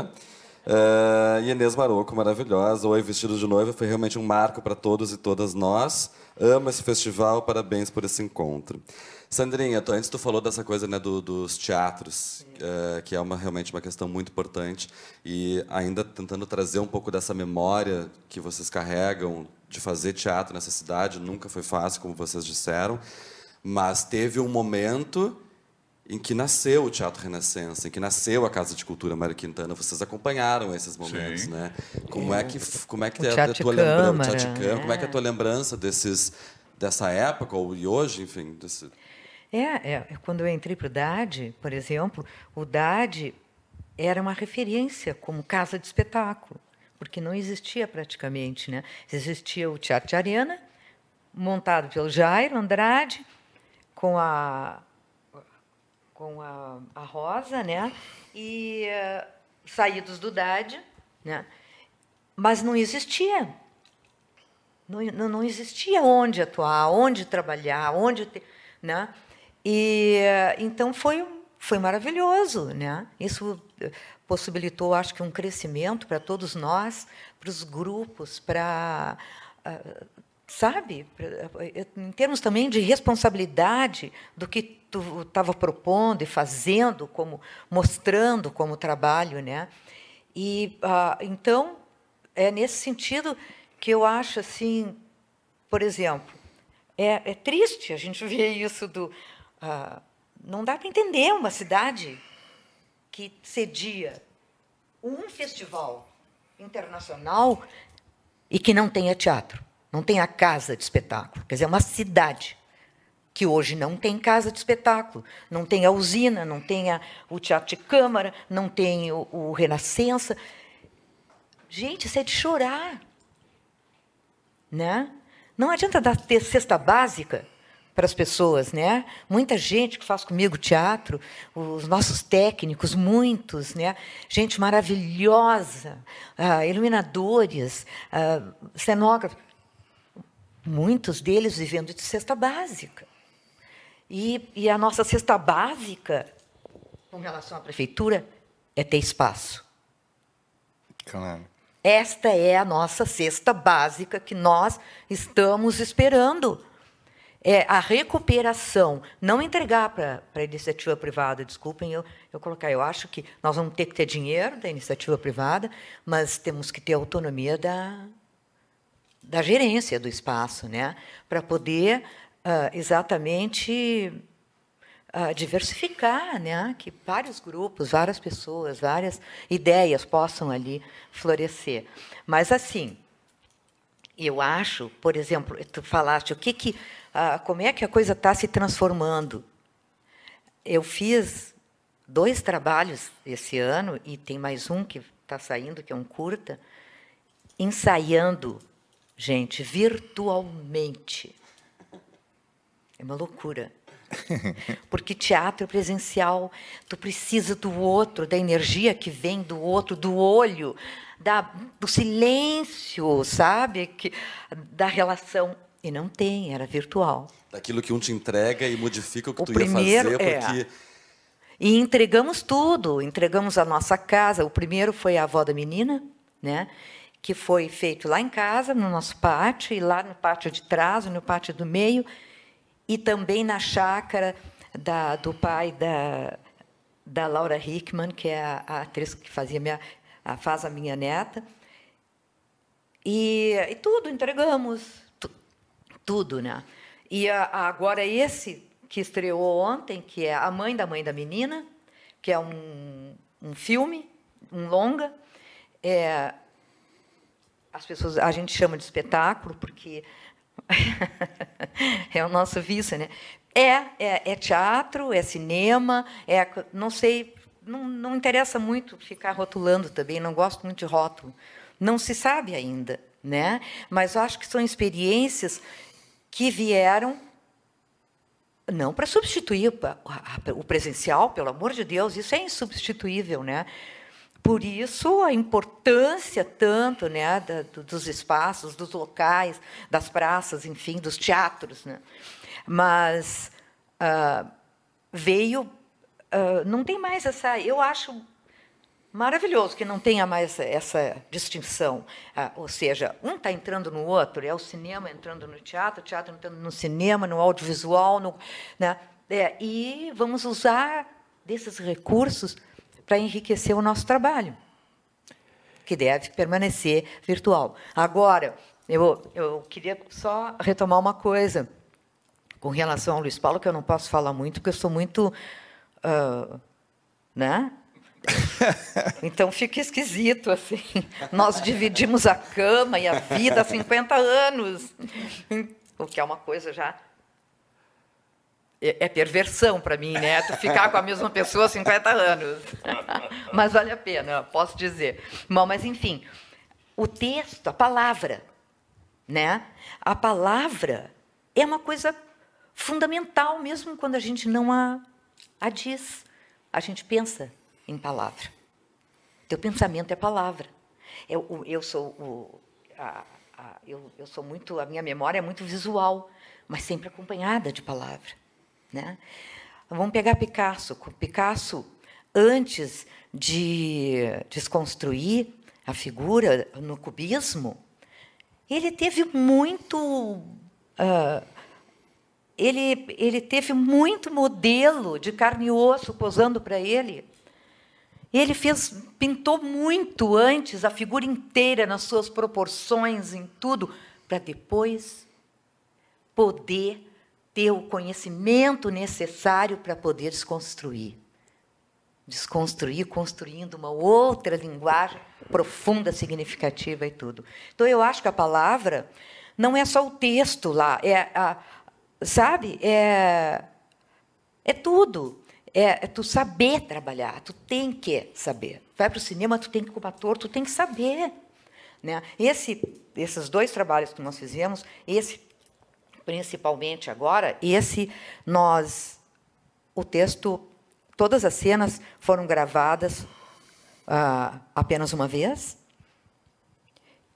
Uh, Inês Maroco, maravilhosa. Oi, Vestido de Noiva foi realmente um marco para todos e todas nós. Amo esse festival, parabéns por esse encontro. Sandrinha, antes tu falou dessa coisa né, do, dos teatros, uh, que é uma, realmente uma questão muito importante, e ainda tentando trazer um pouco dessa memória que vocês carregam de fazer teatro nessa cidade, nunca foi fácil, como vocês disseram, mas teve um momento em que nasceu o Teatro Renascença, em que nasceu a Casa de Cultura Mário Quintana. Vocês acompanharam esses momentos, Sim. né? Como é, é que como é que é a tua lembrança, é. como é que é a tua lembrança desses dessa época ou e hoje, enfim, desse... é, é, quando eu entrei para o DAD, por exemplo, o DAD era uma referência como casa de espetáculo, porque não existia praticamente, né? Existia o Teatro de Arena, montado pelo Jairo Andrade, com a com a, a Rosa, né? E uh, saídos do DAD, né? Mas não existia. Não, não, existia onde atuar, onde trabalhar, onde ter, né? E uh, então foi foi maravilhoso, né? Isso possibilitou, acho que um crescimento para todos nós, para os grupos, para uh, sabe, em termos também de responsabilidade do que tu estava propondo e fazendo, como mostrando como trabalho, né? E ah, então é nesse sentido que eu acho assim, por exemplo, é, é triste a gente ver isso do ah, não dá para entender uma cidade que cedia um festival internacional e que não tenha teatro não tem a casa de espetáculo. Quer dizer, é uma cidade que hoje não tem casa de espetáculo, não tem a usina, não tem a, o teatro de câmara, não tem o, o Renascença. Gente, isso é de chorar. Né? Não adianta dar cesta básica para as pessoas, né? Muita gente que faz comigo teatro, os nossos técnicos, muitos, né? Gente maravilhosa, uh, iluminadores, uh, cenógrafos muitos deles vivendo de cesta básica. E, e a nossa cesta básica, com relação à prefeitura, é ter espaço. Claro. Esta é a nossa cesta básica que nós estamos esperando. É a recuperação, não entregar para a iniciativa privada, desculpem eu, eu colocar, eu acho que nós vamos ter que ter dinheiro da iniciativa privada, mas temos que ter autonomia da, da gerência do espaço, né? para poder uh, exatamente uh, diversificar, né? que vários grupos, várias pessoas, várias ideias possam ali florescer. Mas, assim, eu acho, por exemplo, tu falaste o que que, uh, como é que a coisa está se transformando. Eu fiz dois trabalhos esse ano e tem mais um que está saindo que é um curta ensaiando, gente, virtualmente. É uma loucura. Porque teatro presencial, tu precisa do outro, da energia que vem do outro, do olho, da, do silêncio, sabe? Que, da relação. E não tem, era virtual. Daquilo que um te entrega e modifica o que o tu primeiro, ia fazer, porque. É. E entregamos tudo, entregamos a nossa casa. O primeiro foi a avó da menina, né? Que foi feito lá em casa, no nosso pátio, e lá no pátio de trás, no pátio do meio, e também na chácara da, do pai da, da Laura Hickman, que é a, a atriz que fazia minha, a, faz a minha neta. E, e tudo, entregamos, tu, tudo. Né? E a, agora esse que estreou ontem, que é A Mãe da Mãe da Menina, que é um, um filme, um longa, é, as pessoas a gente chama de espetáculo porque é o nosso vício, né? É, é, é, teatro, é cinema, é não sei, não, não interessa muito ficar rotulando também, não gosto muito de rótulo. Não se sabe ainda, né? Mas acho que são experiências que vieram não para substituir o presencial, pelo amor de Deus, isso é insubstituível, né? Por isso, a importância tanto né, da, dos espaços, dos locais, das praças, enfim, dos teatros. Né? Mas uh, veio. Uh, não tem mais essa. Eu acho maravilhoso que não tenha mais essa distinção. Uh, ou seja, um está entrando no outro, é o cinema entrando no teatro, o teatro entrando no cinema, no audiovisual. No, né? é, e vamos usar desses recursos para enriquecer o nosso trabalho, que deve permanecer virtual. Agora, eu, eu queria só retomar uma coisa com relação ao Luiz Paulo, que eu não posso falar muito, porque eu sou muito. Uh, né? Então fica esquisito assim. Nós dividimos a cama e a vida há 50 anos, o que é uma coisa já é, é perversão para mim, né? Tu ficar com a mesma pessoa há 50 anos. mas vale a pena, posso dizer. Bom, mas enfim, o texto, a palavra, né? A palavra é uma coisa fundamental mesmo quando a gente não a, a diz. A gente pensa em palavra. Teu pensamento é palavra. Eu, eu sou o, a, a, eu, eu sou muito a minha memória é muito visual, mas sempre acompanhada de palavra. Né? Vamos pegar Picasso. Picasso, antes de desconstruir a figura no cubismo, ele teve muito. Uh, ele, ele teve muito modelo de carne e osso posando para ele. Ele fez, pintou muito antes a figura inteira nas suas proporções, em tudo, para depois poder ter o conhecimento necessário para poder desconstruir. Desconstruir, construindo uma outra linguagem profunda, significativa e tudo. Então, eu acho que a palavra não é só o texto lá, é a, sabe? É, é tudo. É, é, tu saber trabalhar, tu tem que saber. Vai para o cinema, tu tem que, como ator, tu tem que saber. Né? Esse, esses dois trabalhos que nós fizemos, esse principalmente agora, esse nós o texto, todas as cenas foram gravadas uh, apenas uma vez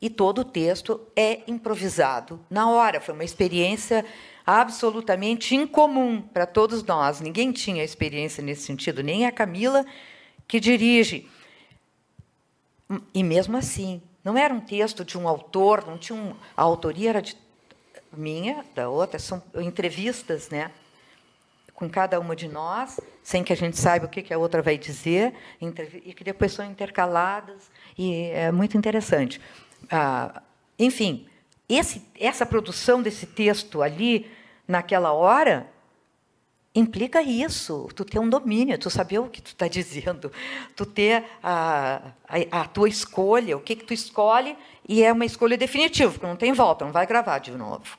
e todo o texto é improvisado na hora. Foi uma experiência absolutamente incomum para todos nós. Ninguém tinha experiência nesse sentido, nem a Camila que dirige. E mesmo assim, não era um texto de um autor, não tinha um, a autoria era de minha, da outra, são entrevistas, né? Com cada uma de nós, sem que a gente saiba o que a outra vai dizer, e que depois são intercaladas, e é muito interessante. Ah, enfim, esse, essa produção desse texto ali, naquela hora, implica isso, tu ter um domínio, tu saber o que tu está dizendo, tu ter a, a, a, tua escolha, o que, que tu escolhe, e é uma escolha definitiva, porque não tem volta, não vai gravar de novo.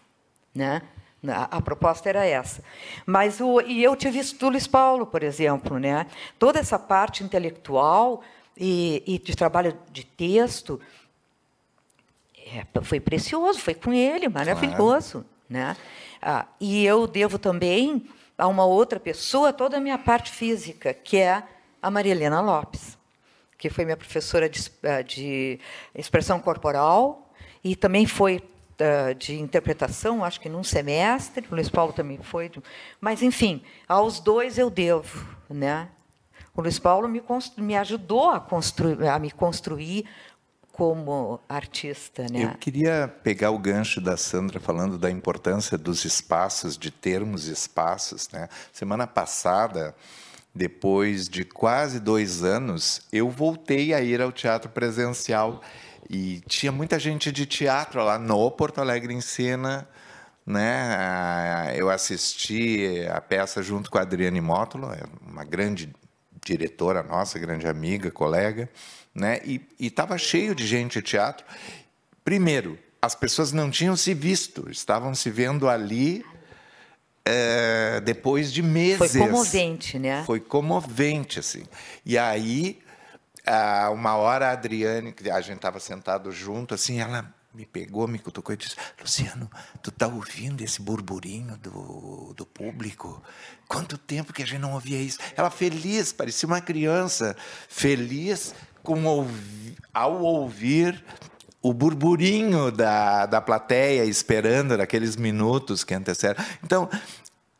Né? A, a, proposta era essa. Mas o, e eu tive isso do Luiz Paulo, por exemplo. Né? Toda essa parte intelectual e, e de trabalho de texto, é, foi precioso, foi com ele, maravilhoso. Claro. Né? Ah, e eu devo também a uma outra pessoa toda a minha parte física, que é a Maria Helena Lopes, que foi minha professora de, ah, de expressão corporal e também foi de interpretação, acho que num semestre, o Luiz Paulo também foi. Mas, enfim, aos dois eu devo. Né? O Luiz Paulo me, me ajudou a, construir, a me construir como artista. Né? Eu queria pegar o gancho da Sandra falando da importância dos espaços, de termos espaços. Né? Semana passada, depois de quase dois anos, eu voltei a ir ao teatro presencial e tinha muita gente de teatro lá no Porto Alegre em cena. Né? Eu assisti a peça junto com a Adriane Mótolo, é uma grande diretora nossa, grande amiga, colega né? E estava cheio de gente de teatro. Primeiro, as pessoas não tinham se visto, estavam se vendo ali é, depois de meses. Foi comovente, né? Foi comovente, assim. E aí, uma hora a Adriane, que a gente estava sentado junto, assim, ela me pegou, me cutucou e disse: Luciano, tu tá ouvindo esse burburinho do, do público? Quanto tempo que a gente não ouvia isso? Ela feliz, parecia uma criança, feliz com ao ouvir o burburinho da, da plateia esperando naqueles minutos que antecedem. Então,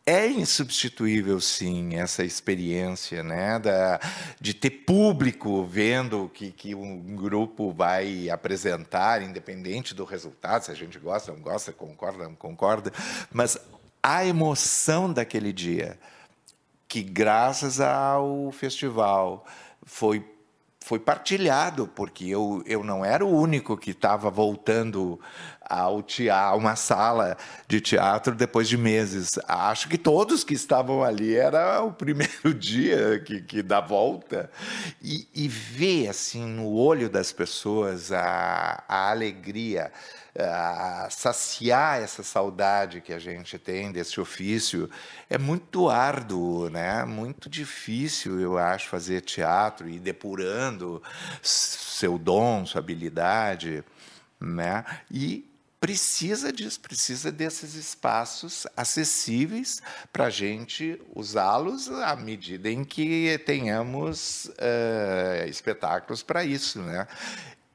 é insubstituível, sim, essa experiência né, da, de ter público vendo o que, que um grupo vai apresentar, independente do resultado, se a gente gosta, não gosta, concorda, não concorda, mas a emoção daquele dia, que graças ao festival foi foi partilhado, porque eu, eu não era o único que estava voltando ao teatro, uma sala de teatro depois de meses. Acho que todos que estavam ali era o primeiro dia que, que dá volta. E, e ver assim no olho das pessoas a, a alegria, a saciar essa saudade que a gente tem desse ofício é muito árduo, né? Muito difícil, eu acho, fazer teatro e depurando seu dom, sua habilidade, né? E precisa disso, precisa desses espaços acessíveis para a gente usá-los à medida em que tenhamos uh, espetáculos para isso, né?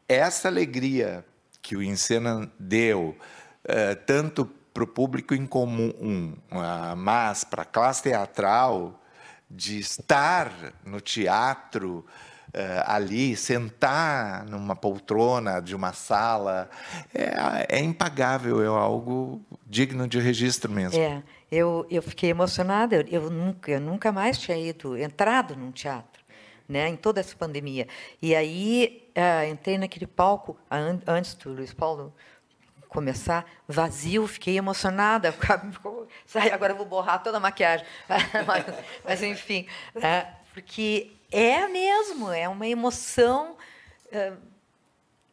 Essa alegria que o Encena deu, uh, tanto para o público em comum, uh, mas para a classe teatral, de estar no teatro ali, sentar numa poltrona de uma sala, é, é impagável, é algo digno de registro mesmo. É, eu, eu fiquei emocionada, eu, eu, nunca, eu nunca mais tinha ido, entrado num teatro. Né, em toda essa pandemia. E aí uh, entrei naquele palco, antes do Luiz Paulo começar, vazio, fiquei emocionada. Sai, agora eu vou borrar toda a maquiagem. mas, mas, enfim, né, porque é mesmo, é uma emoção é,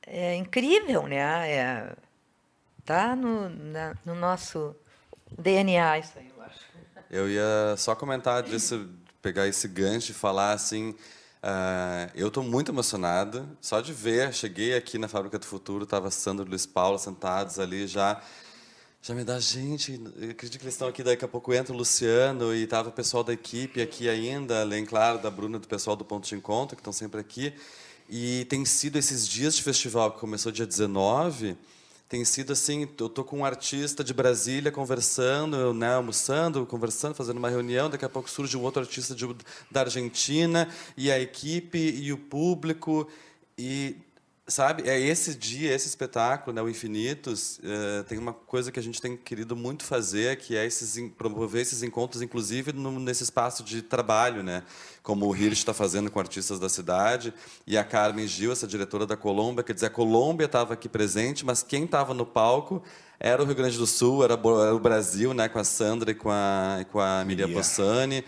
é incrível, né? É, tá no, na, no nosso DNA isso aí, eu acho. Eu ia só comentar disso, pegar esse gancho e falar assim Uh, eu estou muito emocionado só de ver. Cheguei aqui na Fábrica do Futuro, estava Sandro e Luiz Paulo sentados ali já. Já me dá gente. Eu acredito que eles estão aqui. Daqui a pouco entra o Luciano e estava o pessoal da equipe aqui ainda, além, claro, da Bruna, do pessoal do Ponto de Encontro, que estão sempre aqui. E tem sido esses dias de festival que começou dia 19 tem sido assim, eu tô com um artista de Brasília conversando, né, almoçando, conversando, fazendo uma reunião, daqui a pouco surge um outro artista de, da Argentina e a equipe e o público e sabe é esse dia esse espetáculo né o infinitos uh, tem uma coisa que a gente tem querido muito fazer que é esses promover esses encontros inclusive no, nesse espaço de trabalho né como o Hirsch está fazendo com artistas da cidade e a Carmen Gil essa diretora da Colômbia quer dizer a Colômbia estava aqui presente mas quem estava no palco era o Rio Grande do Sul era, era o Brasil né com a Sandra e com a com a Miriam Possani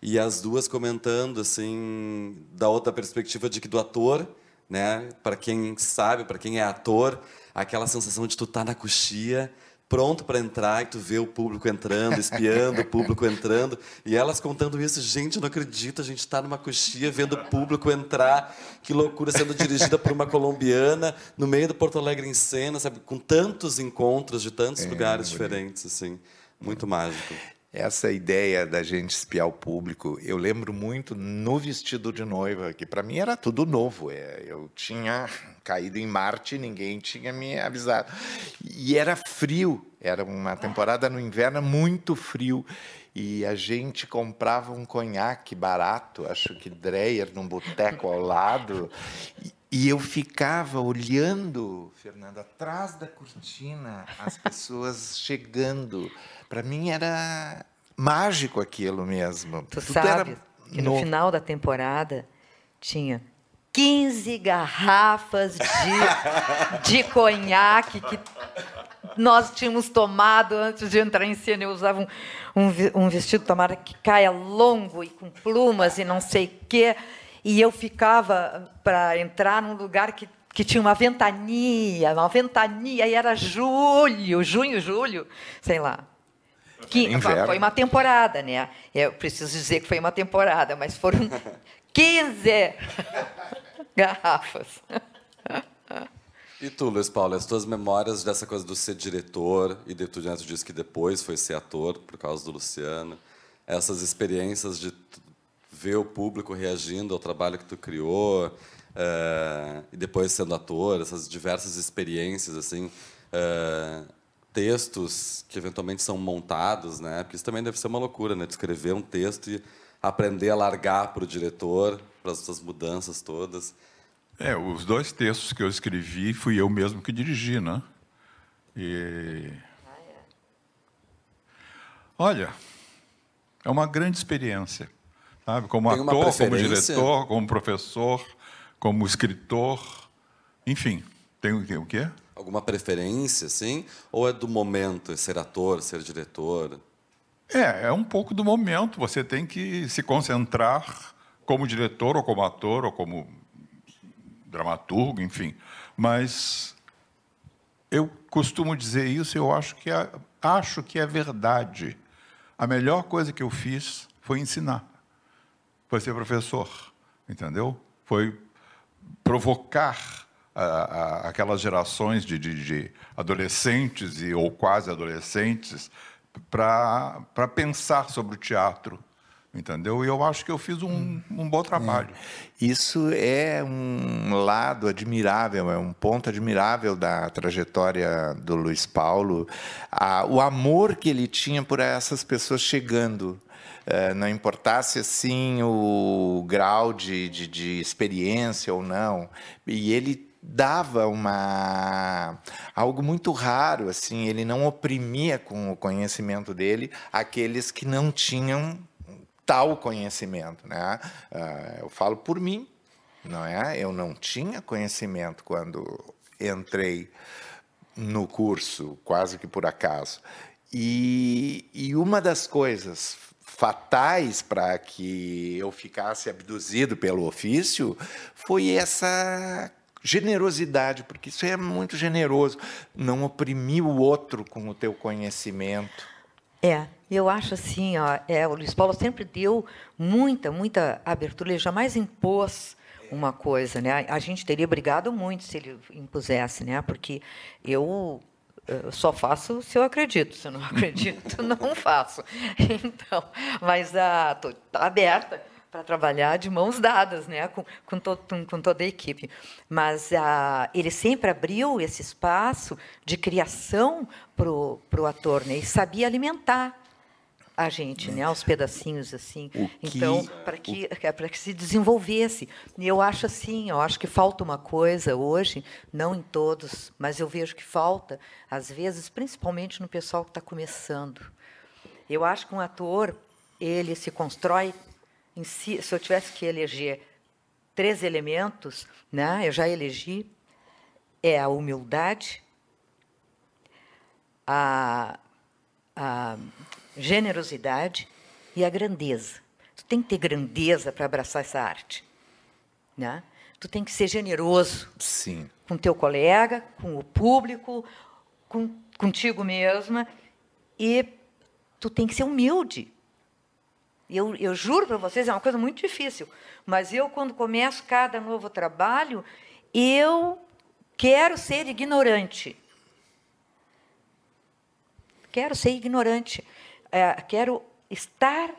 e as duas comentando assim da outra perspectiva de que do ator né? Para quem sabe, para quem é ator, aquela sensação de tu estar tá na coxia, pronto para entrar e tu vê o público entrando, espiando o público entrando, e elas contando isso, gente, não acredito, a gente está numa coxia vendo o público entrar, que loucura, sendo dirigida por uma colombiana, no meio do Porto Alegre em cena, sabe, com tantos encontros de tantos é, lugares bonito. diferentes, assim, muito mágico. Essa ideia da gente espiar o público, eu lembro muito no vestido de noiva, que para mim era tudo novo. É, eu tinha caído em Marte, ninguém tinha me avisado. E era frio, era uma temporada no inverno muito frio. E a gente comprava um conhaque barato, acho que Dreyer, num boteco ao lado. E, eu ficava olhando, Fernando, atrás da cortina, as pessoas chegando. Para mim era mágico aquilo mesmo. Tu Tudo sabe que no, no final da temporada tinha 15 garrafas de, de conhaque que nós tínhamos tomado antes de entrar em cena. Eu usava um, um, um vestido tomara que caia longo e com plumas e não sei o quê. E eu ficava para entrar num lugar que que tinha uma ventania, uma ventania, e era julho, junho, julho, sei lá. Que foi uma temporada, né? Eu preciso dizer que foi uma temporada, mas foram 15 garrafas. E tu, Luiz Paulo, as tuas memórias dessa coisa do ser diretor, e de tu disse que depois foi ser ator, por causa do Luciano, essas experiências de ver o público reagindo ao trabalho que tu criou, uh, e depois sendo ator, essas diversas experiências, assim, uh, textos que eventualmente são montados, né? Porque isso também deve ser uma loucura, né? De escrever um texto e aprender a largar para o diretor, para as suas mudanças todas. É, os dois textos que eu escrevi fui eu mesmo que dirigi, né? E... Olha, é uma grande experiência, sabe? Como Tem ator, como diretor, como professor, como escritor, enfim. Tem, o quê? alguma preferência, assim? Ou é do momento, ser ator, ser diretor? É, é um pouco do momento. Você tem que se concentrar como diretor, ou como ator, ou como dramaturgo, enfim. Mas eu costumo dizer isso, eu acho que é, acho que é verdade. A melhor coisa que eu fiz foi ensinar, foi ser professor, entendeu? Foi provocar a, a, aquelas gerações de, de, de, adolescentes e ou quase adolescentes para pensar sobre o teatro. Entendeu? E eu acho que eu fiz um, um bom trabalho. É. Isso é um lado admirável, é um ponto admirável da trajetória do Luiz Paulo. o amor que ele tinha por essas pessoas chegando Uh, não importasse assim o grau de, de, de, experiência ou não. E ele dava uma algo muito raro assim ele não oprimia com o conhecimento dele aqueles que não tinham tal conhecimento né? Uh, eu falo por mim não é? Eu não tinha conhecimento quando entrei no curso quase que por acaso. E, e uma das coisas fatais para que eu ficasse abduzido pelo ofício foi essa generosidade, porque isso é muito generoso, não oprimir o outro com o teu conhecimento. É, eu acho assim, ó, é, o Luiz Paulo sempre deu muita, muita abertura, ele jamais impôs uma coisa, né? A gente teria brigado muito se ele impusesse, né? Porque eu eu só faço se eu acredito, se eu não acredito, não faço. Então, mas estou tá aberta para trabalhar de mãos dadas, né, com, com, to, com toda a equipe. Mas ah, ele sempre abriu esse espaço de criação para o ator, né, e sabia alimentar a gente, né, aos pedacinhos assim. Que, então, para que é, para que se desenvolvesse. E eu acho assim, eu acho que falta uma coisa hoje, não em todos, mas eu vejo que falta às vezes, principalmente no pessoal que está começando. Eu acho que um ator ele se constrói si, se eu tivesse que eleger três elementos, né, eu já elegi, é a humildade, a, a generosidade e a grandeza. Tu tem que ter grandeza para abraçar essa arte. Né? Tu tem que ser generoso Sim. com teu colega, com o público, com, contigo mesma e tu tem que ser humilde. Eu, eu juro para vocês, é uma coisa muito difícil, mas eu, quando começo cada novo trabalho, eu quero ser ignorante. Quero ser ignorante. É, quero estar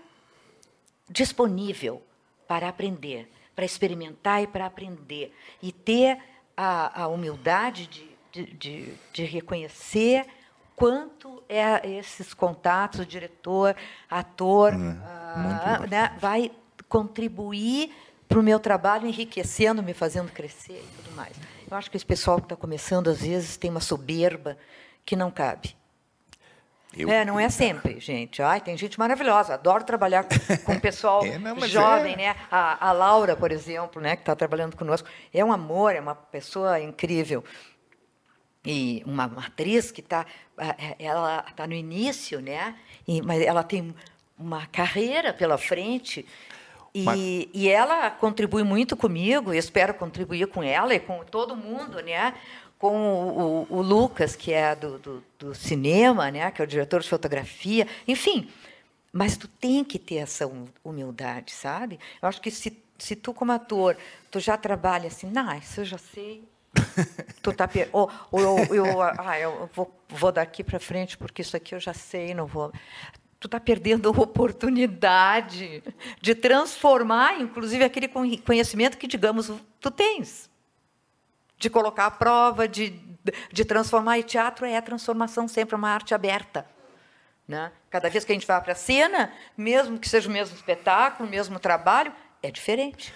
disponível para aprender, para experimentar e para aprender. E ter a, a humildade de, de, de, de reconhecer quanto é esses contatos, diretor, ator, hum, ah, né, vai contribuir para o meu trabalho, enriquecendo, me fazendo crescer e tudo mais. Eu acho que esse pessoal que está começando, às vezes, tem uma soberba que não cabe. Eu... É, não é sempre, gente. Ai, tem gente maravilhosa. Adoro trabalhar com, com pessoal é, não, jovem, é... né? A, a, Laura, por exemplo, né, que está trabalhando conosco, é um amor, é uma pessoa incrível. E uma, uma atriz que está, ela está no início, né? E, mas ela tem uma carreira pela frente. E, mas... e ela contribui muito comigo, e espero contribuir com ela e com todo mundo, né? Com o, o, Lucas, que é do, do, do, cinema, né, que é o diretor de fotografia, enfim. Mas tu tem que ter essa humildade, sabe? Eu acho que se, se tu, como ator, tu já trabalha assim, não, isso eu já sei. tu tá per... ou, ou eu, eu, ah, eu vou, vou daqui para frente porque isso aqui eu já sei, não vou tu está perdendo a oportunidade de transformar, inclusive, aquele conhecimento que, digamos, tu tens de colocar à prova, de, de transformar. E teatro é transformação sempre, é uma arte aberta. Né? Cada vez que a gente vai para a cena, mesmo que seja o mesmo espetáculo, o mesmo trabalho, é diferente.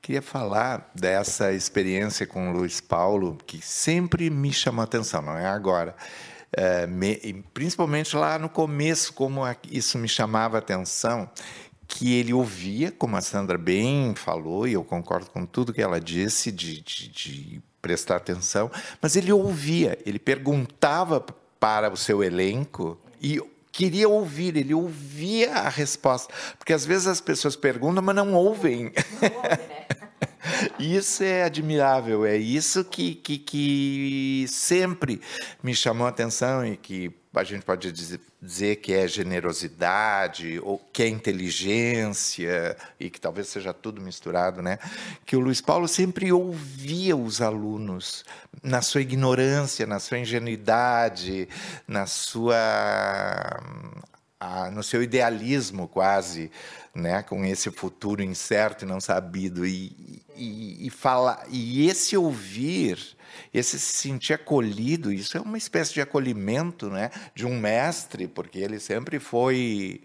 Queria falar dessa experiência com o Luiz Paulo, que sempre me chamou a atenção, não é agora. É, me, principalmente lá no começo, como isso me chamava a atenção, que ele ouvia, como a Sandra bem falou, e eu concordo com tudo que ela disse, de, de, de prestar atenção, mas ele ouvia, ele perguntava para o seu elenco e queria ouvir, ele ouvia a resposta. Porque às vezes as pessoas perguntam, mas não ouvem. Não ouve, né? Isso é admirável, é isso que, que, que sempre me chamou a atenção e que a gente pode dizer que é generosidade ou que é inteligência e que talvez seja tudo misturado, né? Que o Luiz Paulo sempre ouvia os alunos na sua ignorância, na sua ingenuidade, na sua no seu idealismo quase, né, com esse futuro incerto e não sabido e, e, e falar e esse ouvir esse se sentir acolhido, isso é uma espécie de acolhimento né, de um mestre, porque ele sempre foi.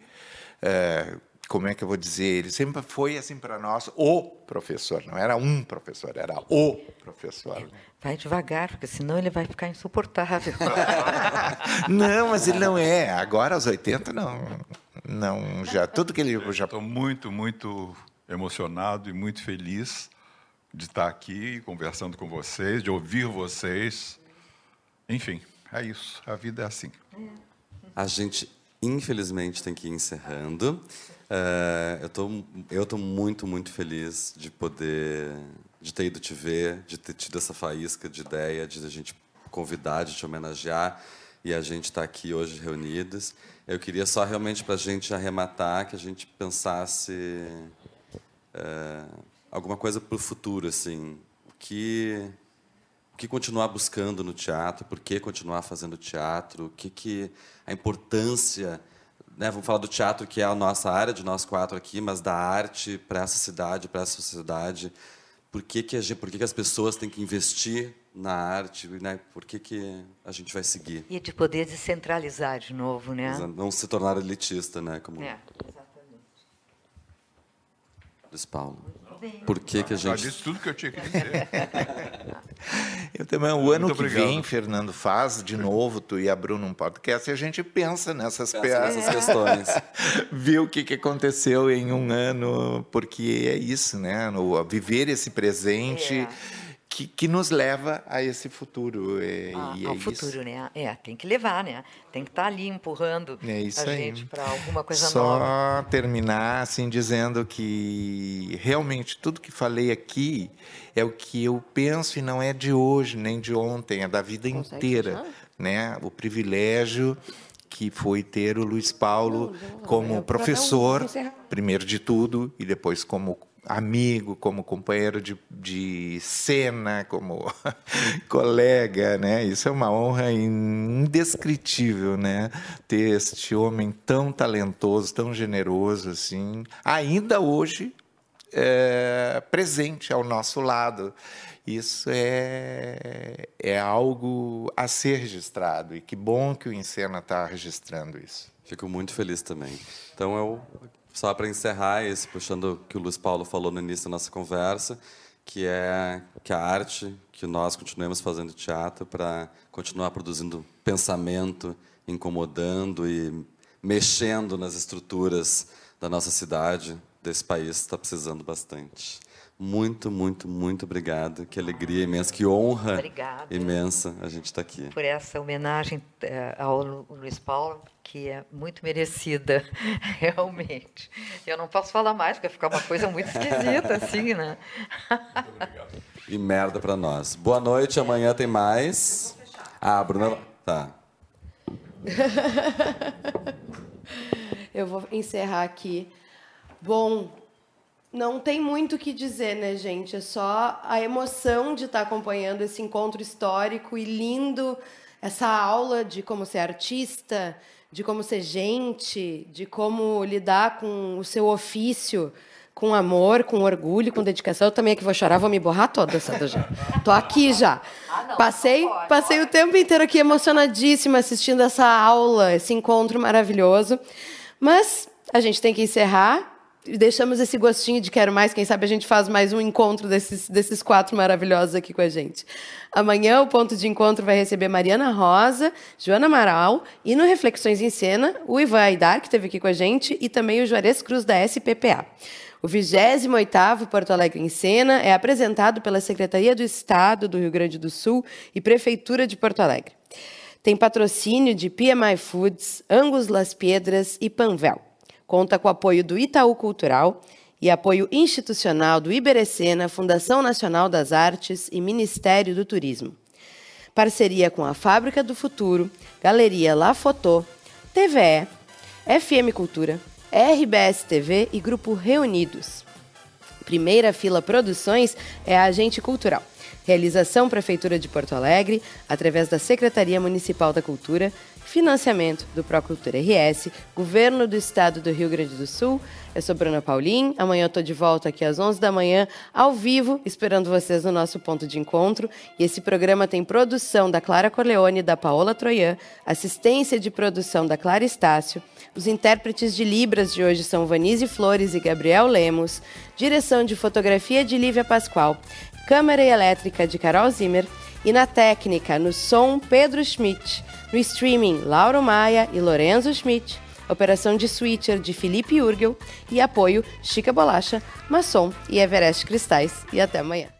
É, como é que eu vou dizer? Ele sempre foi assim para nós o professor, não era um professor, era o professor. Vai devagar, porque senão ele vai ficar insuportável. não, mas ele não é. Agora aos 80 não, não já tudo que ele já. Estou muito, muito emocionado e muito feliz de estar aqui conversando com vocês, de ouvir vocês. Enfim, é isso. A vida é assim. A gente, infelizmente, tem que ir encerrando. Uh, eu tô, tô muito, muito feliz de poder, de ter ido te ver, de ter tido essa faísca de ideia, de a gente convidar, de te homenagear e a gente está aqui hoje reunidos. Eu queria só realmente para a gente arrematar que a gente pensasse uh, alguma coisa para o futuro, assim, o que o que continuar buscando no teatro, por que continuar fazendo teatro, o que que a importância, né, vamos falar do teatro que é a nossa área de nós quatro aqui, mas da arte para essa cidade, para essa sociedade, por que que, a gente, por que que as pessoas têm que investir na arte, né? Por que, que a gente vai seguir? E de poder descentralizar de novo, né? Não se tornar elitista, né? Como... É, exatamente. Luiz Paulo. Por que, que a gente. Já disse tudo que eu tinha que dizer. eu também, o ano que vem, Fernando, faz de novo, tu e a Bruno um podcast e a gente pensa nessas, pensa nessas questões. Viu o que, que aconteceu em um ano, porque é isso, né? No, viver esse presente. É que, que nos leva a esse futuro. É, ah, e ao é futuro, isso. né? É, tem que levar, né? Tem que estar ali empurrando É isso a aí. gente para alguma coisa Só nova. terminar assim dizendo que realmente tudo que falei aqui é o que eu penso e não é de hoje nem de ontem, é da vida Consegue inteira, né? O privilégio que foi ter o Luiz Paulo Não, não, como professor, um- primeiro de tudo, e depois como amigo, como companheiro de, de cena, como colega, né? Isso é uma honra indescritível, né? Ter este homem tão talentoso, tão generoso, assim, ainda hoje é, presente ao nosso lado. Isso é, é algo a ser registrado e que bom que o Encena está registrando isso. Fico muito feliz também. Então, eu, só para encerrar esse, puxando o que o Luiz Paulo falou no início da nossa conversa, que é que a arte, que nós continuemos fazendo teatro para continuar produzindo pensamento, incomodando e mexendo nas estruturas da nossa cidade, desse país está precisando bastante. Muito, muito, muito obrigado. Que alegria imensa, que honra Obrigada. imensa a gente estar aqui. Por essa homenagem eh, ao Lu- Luiz Paulo, que é muito merecida, realmente. Eu não posso falar mais, porque vai ficar uma coisa muito esquisita, assim, né? E merda pra nós. Boa noite, amanhã tem mais. Ah, Bruna. Tá. Eu vou encerrar aqui. Bom, não tem muito o que dizer, né, gente? É só a emoção de estar acompanhando esse encontro histórico e lindo, essa aula de como ser artista, de como ser gente, de como lidar com o seu ofício, com amor, com orgulho, com dedicação. Eu também aqui vou chorar, vou me borrar toda, Santa já. Tô aqui já. Passei, passei o tempo inteiro aqui emocionadíssima assistindo essa aula, esse encontro maravilhoso. Mas a gente tem que encerrar. Deixamos esse gostinho de quero mais. Quem sabe a gente faz mais um encontro desses, desses quatro maravilhosos aqui com a gente. Amanhã o ponto de encontro vai receber Mariana Rosa, Joana Amaral e no Reflexões em Cena, o Ivan Aidar, que esteve aqui com a gente, e também o Juarez Cruz da SPPA. O 28º Porto Alegre em Cena é apresentado pela Secretaria do Estado do Rio Grande do Sul e Prefeitura de Porto Alegre. Tem patrocínio de PMI Foods, Angus Las Piedras e Panvel. Conta com apoio do Itaú Cultural e apoio institucional do Iberecena, Fundação Nacional das Artes e Ministério do Turismo. Parceria com a Fábrica do Futuro, Galeria La Fotô, TVE, FM Cultura, RBS TV e Grupo Reunidos. Primeira Fila Produções é a agente cultural. Realização Prefeitura de Porto Alegre, através da Secretaria Municipal da Cultura, financiamento do Procultura RS, Governo do Estado do Rio Grande do Sul. Eu sou Bruna Paulin, amanhã eu estou de volta aqui às 11 da manhã, ao vivo, esperando vocês no nosso ponto de encontro. E esse programa tem produção da Clara Corleone e da Paola Troian, assistência de produção da Clara Estácio. Os intérpretes de Libras de hoje são Vanise Flores e Gabriel Lemos, direção de fotografia de Lívia Pascoal, câmera elétrica de Carol Zimmer e na técnica, no som, Pedro Schmidt, no streaming, Lauro Maia e Lorenzo Schmidt, operação de switcher de Felipe Urgel e apoio Chica Bolacha, Maçom e Everest Cristais. E até amanhã.